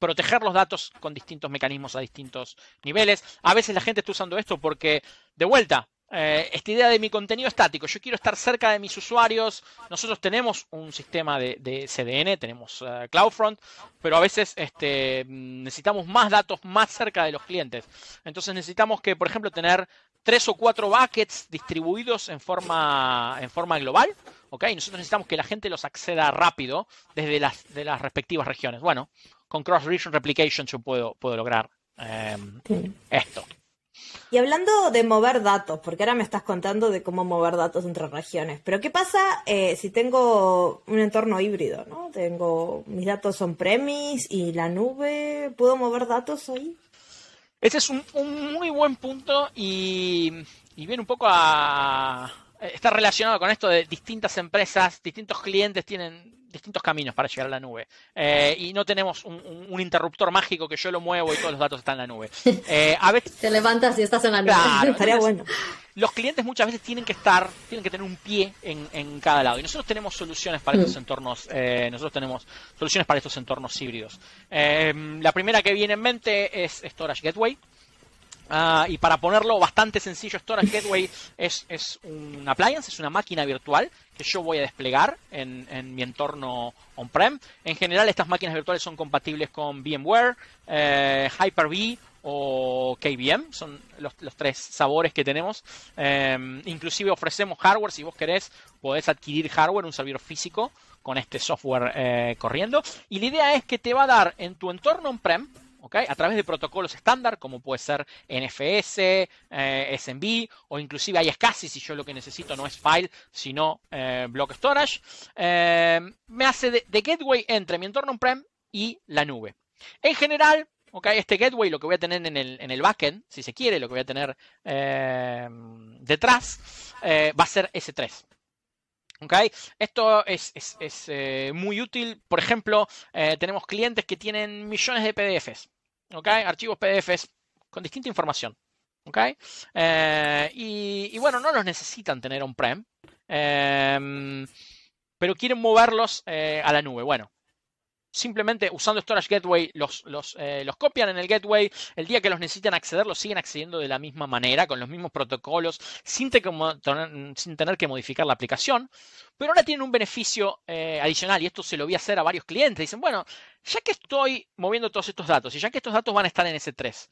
Speaker 3: proteger los datos con distintos mecanismos a distintos niveles. A veces la gente está usando esto porque, de vuelta, eh, esta idea de mi contenido estático. Yo quiero estar cerca de mis usuarios. Nosotros tenemos un sistema de, CDN, tenemos eh, CloudFront, pero a veces este, necesitamos más datos más cerca de los clientes. Entonces necesitamos que, por ejemplo, tener tres o cuatro buckets distribuidos en forma, en forma global. ¿okay? nosotros necesitamos que la gente los acceda rápido desde las, de las respectivas regiones. Bueno, con Cross Region Replication yo puedo, puedo lograr em, esto.
Speaker 1: Y hablando de mover datos, porque ahora me estás contando de cómo mover datos entre regiones, pero ¿qué pasa eh, si tengo un entorno híbrido? ¿no? Tengo mis datos son premis y la nube, ¿puedo mover datos ahí?
Speaker 3: Ese es un, muy buen punto y, y viene un poco a... Está relacionado con esto de distintas empresas, distintos clientes tienen distintos caminos para llegar a la nube. Eh, y no tenemos un, interruptor mágico que yo lo muevo y todos los datos están en la nube. *laughs*
Speaker 2: Eh, a veces... Te levantas y estás en la nube. *laughs*
Speaker 3: Estaría bueno. Los clientes muchas veces tienen que estar, tienen que tener un pie en, cada lado. Y nosotros tenemos soluciones para estos mm. entornos, eh, nosotros tenemos soluciones para estos entornos híbridos. la primera que viene en mente es Storage Gateway. Ah, y para ponerlo bastante sencillo, Storage Gateway es, es un appliance, es una máquina virtual que yo voy a desplegar en, mi entorno on-prem. En general, estas máquinas virtuales son compatibles con VMware, eh, Hyper-V o KVM, son los, tres sabores que tenemos. Em, inclusive ofrecemos hardware, si vos querés, podés adquirir hardware, un servidor físico con este software eh, corriendo. Y la idea es que te va a dar en tu entorno on-prem, a través de protocolos estándar, como puede ser NFS, eh, SMB, o inclusive iSCSI, si yo lo que necesito no es file, sino eh, block storage, eh, me hace de, gateway entre mi entorno on-prem y la nube. En general, este gateway lo que voy a tener en el, en el backend, si se quiere, lo que voy a tener detrás, va a ser S3. Esto es, muy útil. Por ejemplo, tenemos clientes que tienen millones de PDFs. Archivos PDFs con distinta información. Eh, y, bueno, no los necesitan tener on-prem, em, pero quieren moverlos eh, a la nube. Bueno, simplemente usando Storage Gateway los, eh, los, copian en el gateway. El día que los necesitan acceder, los siguen accediendo de la misma manera, con los mismos protocolos, sin, sin tener que modificar la aplicación. Pero ahora tienen un beneficio eh, adicional y esto se lo voy a hacer a varios clientes. Dicen, bueno, ya que estoy moviendo todos estos datos y ya que estos datos van a estar en S3,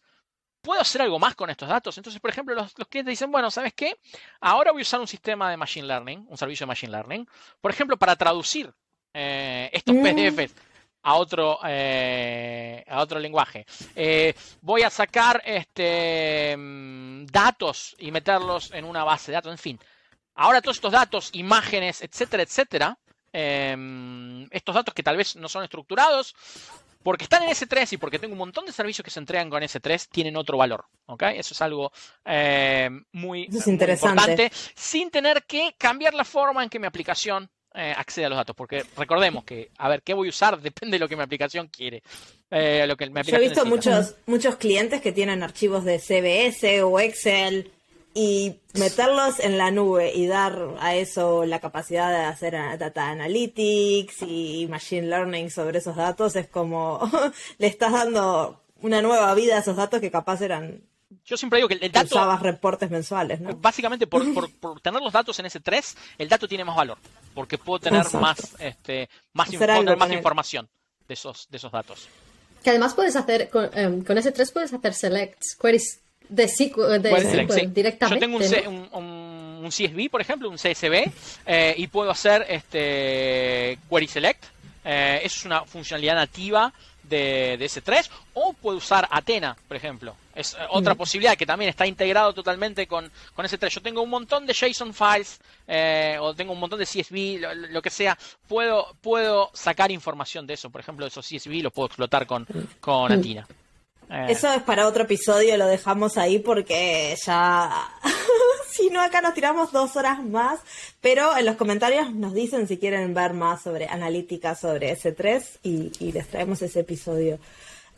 Speaker 3: ¿Puedo hacer algo más con estos datos? Entonces, por ejemplo, los, los, clientes dicen, bueno, ¿sabes qué? Ahora voy a usar un sistema de Machine Learning, un servicio de Machine Learning, por ejemplo, para traducir eh, estos mm. PDFs a otro, eh, a otro lenguaje. Eh, voy a sacar este, mm, datos y meterlos en una base de datos, en fin. Ahora todos estos datos, imágenes, etcétera, etcétera, em, estos datos que tal vez no son estructurados, porque están en S3 y porque tengo un montón de servicios que se entregan con S3, tienen otro valor. Eso es algo em, muy, importante, sin tener que cambiar la forma en que mi aplicación eh, accede a los datos, porque recordemos que, a ver, ¿qué voy a usar? *laughs* Depende de lo que mi aplicación quiere. Eh, lo que
Speaker 1: Yo he visto muchos, muchos clientes que tienen archivos de CBS o Excel y meterlos en la nube y dar a eso la capacidad de hacer data analytics y machine learning sobre esos datos es como *laughs* le estás dando una nueva vida a esos datos que capaz eran
Speaker 3: yo siempre digo que el dato.
Speaker 1: Usabas reportes mensuales, ¿no?
Speaker 3: Básicamente, *laughs* por, tener los datos en ese 3, el dato tiene más valor. Porque puedo tener más, este, más, más información de esos, de esos datos.
Speaker 2: Que además puedes hacer, con, em, ese 3 puedes hacer selects, queries de SQL, directamente.
Speaker 3: Yo tengo un, un, CSV, por ejemplo, un CSV, eh, y puedo hacer este query select. Eh, eso es una funcionalidad nativa de, de S3 o puedo usar Athena, por ejemplo. Es eh, otra posibilidad que también está integrado totalmente con, con S3. Yo tengo un montón de JSON files eh, o tengo un montón de CSV, lo, que sea. Puedo, puedo sacar información de eso. Por ejemplo, esos CSV los puedo explotar con, con Athena.
Speaker 1: Eh. Eso es para otro episodio, lo dejamos ahí porque ya si no, acá nos tiramos dos horas más. Pero en los comentarios nos dicen si quieren ver más sobre analítica sobre S3 y, y les traemos ese episodio.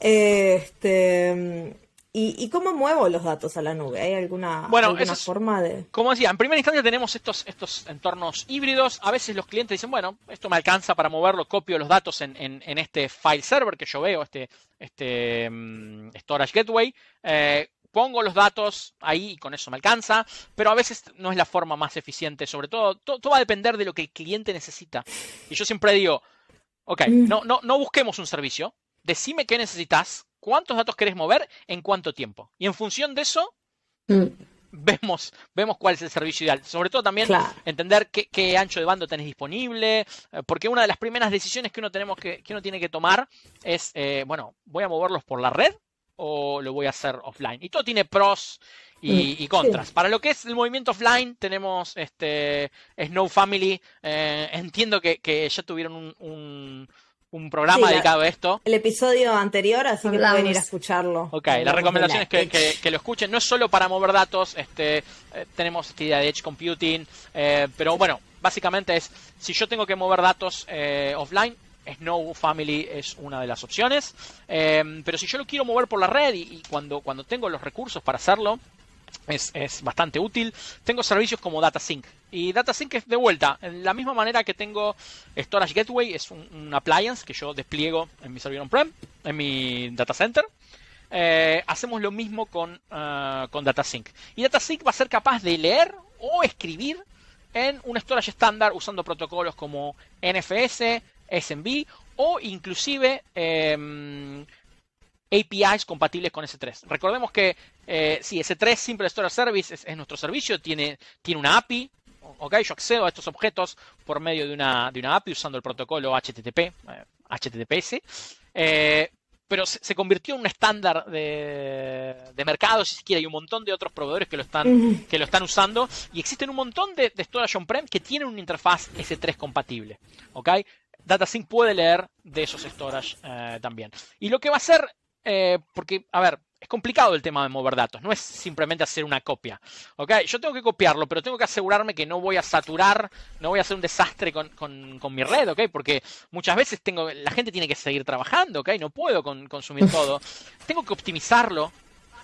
Speaker 1: Este. ¿Y, cómo muevo los datos a la nube? ¿Hay alguna, forma de...?
Speaker 3: Como decía, en primera instancia tenemos estos, estos entornos híbridos. A veces los clientes dicen, bueno, esto me alcanza para moverlo, copio los datos en, en, este file server que yo veo, este, este mm, storage gateway. Eh, pongo los datos ahí y con eso me alcanza, pero a veces no es la forma más eficiente, sobre todo, todo, va a depender de lo que el cliente necesita. Y yo siempre digo, ok, mm. no, no, no busquemos un servicio, decime qué necesitas, cuántos datos querés mover, en cuánto tiempo. Y en función de eso, mm. vemos, vemos cuál es el servicio ideal. Sobre todo también entender qué, ancho de bando tenés disponible, eh, porque una de las primeras decisiones que uno, tenemos que, que uno tiene que tomar es, eh, bueno, voy a moverlos por la red o lo voy a hacer offline. Y todo tiene pros y, mm, contras. Para lo que es el movimiento offline, tenemos este Snow Family. Eh, entiendo que, ya tuvieron un, un, programa dedicado a esto.
Speaker 1: El episodio anterior, así que pueden ir a escucharlo.
Speaker 3: Ok, la recomendación es que, lo escuchen. No es solo para mover datos, este, eh, tenemos esta idea de Edge Computing, eh, pero bueno, básicamente es, si yo tengo que mover datos offline, Snow Family es una de las opciones. pero si yo lo quiero mover por la red y, cuando, cuando tengo los recursos para hacerlo, es, bastante útil. Tengo servicios como DataSync. Y DataSync es de vuelta, en la misma manera que tengo Storage Gateway, es un, appliance que yo despliego en mi servidor on-prem, en mi data center. Eh, hacemos lo mismo con, uh, con DataSync. Y DataSync va a ser capaz de leer o escribir en un storage estándar usando protocolos como NFS, SMB o inclusive em, APIs compatibles con S3. Recordemos que eh, si S3 Simple Storage Service es, nuestro servicio, tiene, tiene una API. Ok, yo accedo a estos objetos por medio de una, de una API usando el protocolo HTTP, HTTPS. Eh, eh, pero se, convirtió en un estándar de, mercado, si se quiere. Hay un montón de otros proveedores que lo están, que lo están usando. Y existen un montón de, storage on-prem que tienen una interfaz S3 compatible. ¿ok? DataSync puede leer de esos storage también. Y lo que va a hacer eh, porque, a ver, es complicado el tema de mover datos, no es simplemente hacer una copia. ¿ok? Yo tengo que copiarlo, pero tengo que asegurarme que no voy a saturar, no voy a hacer un desastre con, mi red, ¿ok? Porque muchas veces tengo, la gente tiene que seguir trabajando, ¿ok? No puedo consumir *laughs* todo. tengo que optimizarlo,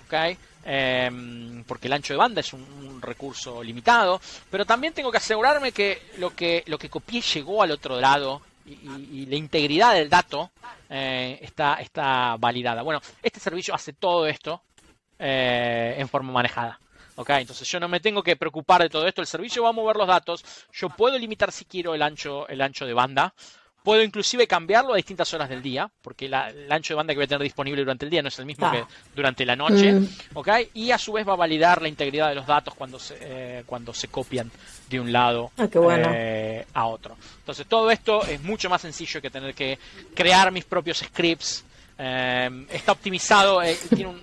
Speaker 3: ¿ok? Em, porque el ancho de banda es un, recurso limitado, pero también tengo que asegurarme que lo que, lo que copié llegó al otro lado y, la integridad del dato eh, está, está validada. Bueno, este servicio hace todo esto eh, en forma manejada. Okay, entonces yo no me tengo que preocupar de todo esto. El servicio va a mover los datos. Yo puedo limitar si quiero el ancho, el ancho de banda. Puedo inclusive cambiarlo a distintas horas del día, porque el ancho de banda que voy a tener disponible durante el día no es el mismo ah. que durante la noche. Mm. Y a su vez va a validar la integridad de los datos cuando se, eh, cuando se copian de un lado
Speaker 1: ah,
Speaker 3: eh, a otro. Entonces todo esto es mucho más sencillo que tener que crear mis propios scripts. Eh, está optimizado, tiene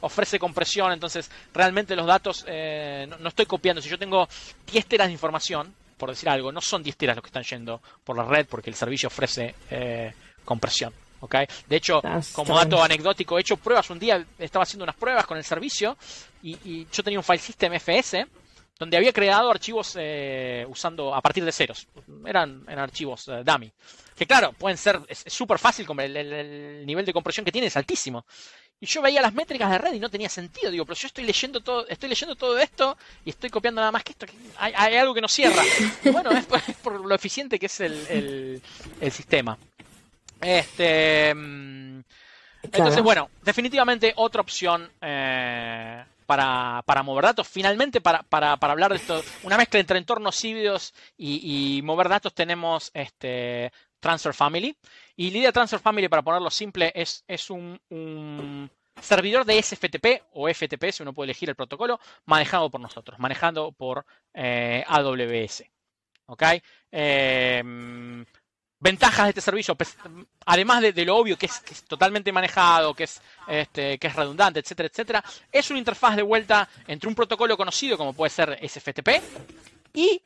Speaker 3: ofrece compresión, entonces realmente los datos no, no, estoy copiando. Si yo tengo 10 teras de información, por decir algo, no son 10 tiras los que están yendo por la red porque el servicio ofrece eh, compresión. ¿okay? De hecho, como dato anecdótico, he hecho pruebas un día, estaba haciendo unas pruebas con el servicio y, yo tenía un file system FS donde había creado archivos eh, usando a partir de ceros. Eran, en archivos eh, dummy. Que claro, pueden ser, es súper fácil, el, el, nivel de compresión que tiene es altísimo. Y yo veía las métricas de red y no tenía sentido. Digo, pero yo estoy leyendo todo, estoy leyendo todo esto y estoy copiando nada más que esto. hay, algo que no cierra. *laughs* bueno, es por, lo eficiente que es el, sistema. Este. Mm, entonces, bueno, definitivamente otra opción eh, para, mover datos. Finalmente, para, para, hablar de esto, una mezcla entre entornos híbridos y, mover datos, tenemos este Transfer Family. Y Lydia Transfer Family, para ponerlo simple, es, es un, servidor de SFTP o FTP, si uno puede elegir el protocolo, manejado por nosotros, manejado por eh, AWS. ¿Ok? Em, ventajas de este servicio, además de, lo obvio que es, totalmente manejado, que es, este, que es redundante, etcétera, etcétera, es una interfaz de vuelta entre un protocolo conocido como puede ser SFTP y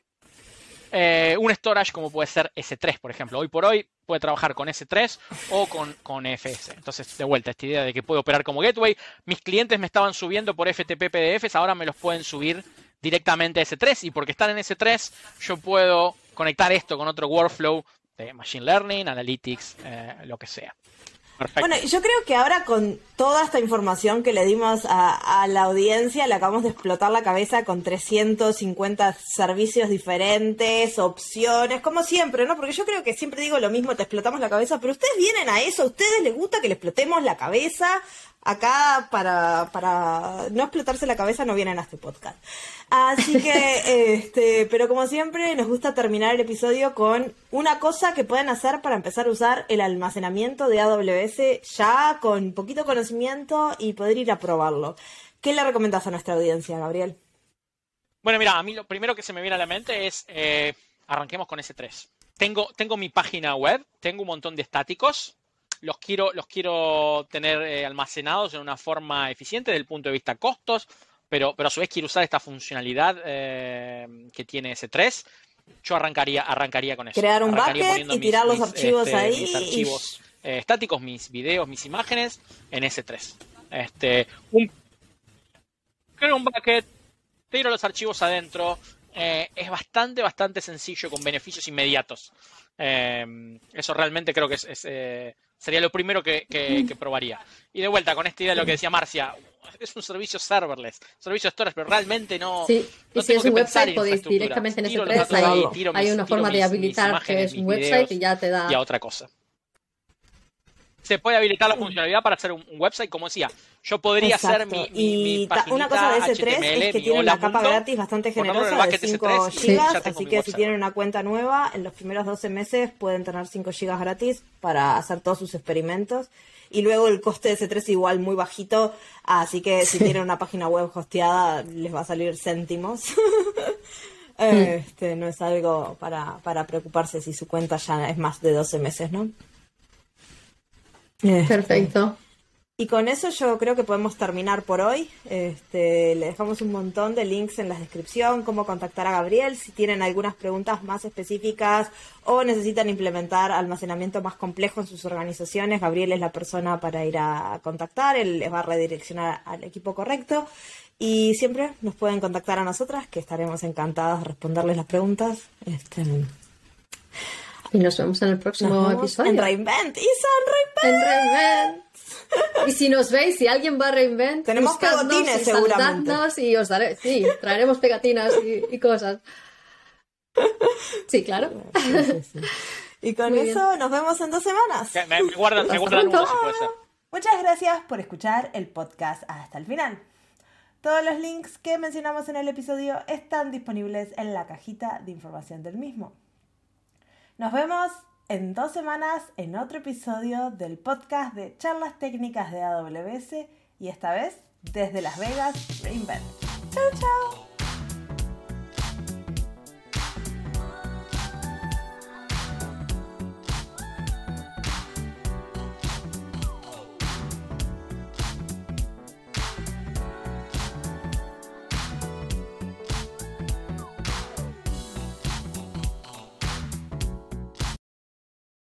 Speaker 3: eh, un storage como puede ser S3, por ejemplo. Hoy por hoy puede trabajar con S3 o con, con FS. Entonces, de vuelta, esta idea de que puedo operar como gateway. Mis clientes me estaban subiendo por FTP PDFs, ahora me los pueden subir directamente a S3 y porque están en S3 yo puedo conectar esto con otro workflow de Machine Learning, Analytics, eh, lo que sea.
Speaker 1: Bueno, yo creo que ahora con toda esta información que le dimos a, la audiencia, le acabamos de explotar la cabeza con 350 servicios diferentes, opciones, como siempre, ¿no? Porque yo creo que siempre digo lo mismo, te explotamos la cabeza, pero ustedes vienen a eso, a ustedes les gusta que le explotemos la cabeza, acá para, para no explotarse la cabeza no vienen a este podcast. Así que, *laughs* este, pero como siempre, nos gusta terminar el episodio con una cosa que pueden hacer para empezar a usar el almacenamiento de AWS ya con poquito conocimiento y poder ir a probarlo. ¿Qué le recomendás a nuestra audiencia, Gabriel?
Speaker 3: Bueno, mira, a mí lo primero que se me viene a la mente es eh, arranquemos con S3. Tengo, tengo mi página web, tengo un montón de estáticos, los quiero, los quiero tener eh, almacenados en una forma eficiente desde el punto de vista costos, pero, pero a su vez quiero usar esta funcionalidad eh, que tiene S3. Yo arrancaría, arrancaría con eso.
Speaker 1: Crear un bucket y tirar los archivos
Speaker 3: este,
Speaker 1: ahí.
Speaker 3: Mis archivos eh, estáticos, mis videos, mis imágenes en S3. Este, un, creo un bucket, tiro los archivos adentro. Es bastante, bastante sencillo con beneficios inmediatos. eso realmente creo que es, Sería lo primero que, probaría. Y de vuelta, con esta idea de lo que decía Marcia, es un servicio serverless, servicio storage, pero realmente no.
Speaker 2: Sí, y si es un website, podéis directamente en ese 3 hay, hay, una forma de habilitar que es un website y ya te da.
Speaker 3: Y a otra cosa se puede habilitar la funcionalidad para hacer un, website, como decía. Yo podría hacer mi, mi,
Speaker 1: y una cosa de S3 es que tiene una capa gratis bastante generosa de 5 GB, así que si tienen una cuenta nueva, en los primeros 12 meses pueden tener 5 GB gratis para hacer todos sus experimentos. Y luego el coste de S3 es igual muy bajito, así que si tienen una página web hosteada les va a salir céntimos. *laughs* este, no es algo para, para preocuparse si su cuenta ya es más de 12 meses, ¿no?
Speaker 2: Este, Perfecto.
Speaker 1: Y con eso yo creo que podemos terminar por hoy. Este, le dejamos un montón de links en la descripción, cómo contactar a Gabriel, si tienen algunas preguntas más específicas o necesitan implementar almacenamiento más complejo en sus organizaciones. Gabriel es la persona para ir a contactar, él les va a redireccionar al equipo correcto. Y siempre nos pueden contactar a nosotras, que estaremos encantadas de responderles las preguntas. Este,
Speaker 2: y nos vemos en el próximo episodio.
Speaker 1: En Reinvent. Y son
Speaker 2: Reinvent. En Reinvent. Y si nos veis, si alguien va a Reinvent,
Speaker 1: tenemos pegatines seguramente.
Speaker 2: Y os daré, sí, traeremos pegatinas y, cosas. Sí, claro.
Speaker 1: Y con eso nos vemos en dos semanas.
Speaker 3: Me, guardan, me guardan ser.
Speaker 4: Muchas gracias por escuchar el podcast hasta el final. Todos los links que mencionamos en el episodio están disponibles en la cajita de información del mismo. Nos vemos en dos semanas en otro episodio del podcast de charlas técnicas de AWS y esta vez desde Las Vegas Reinvent. Chao, chao.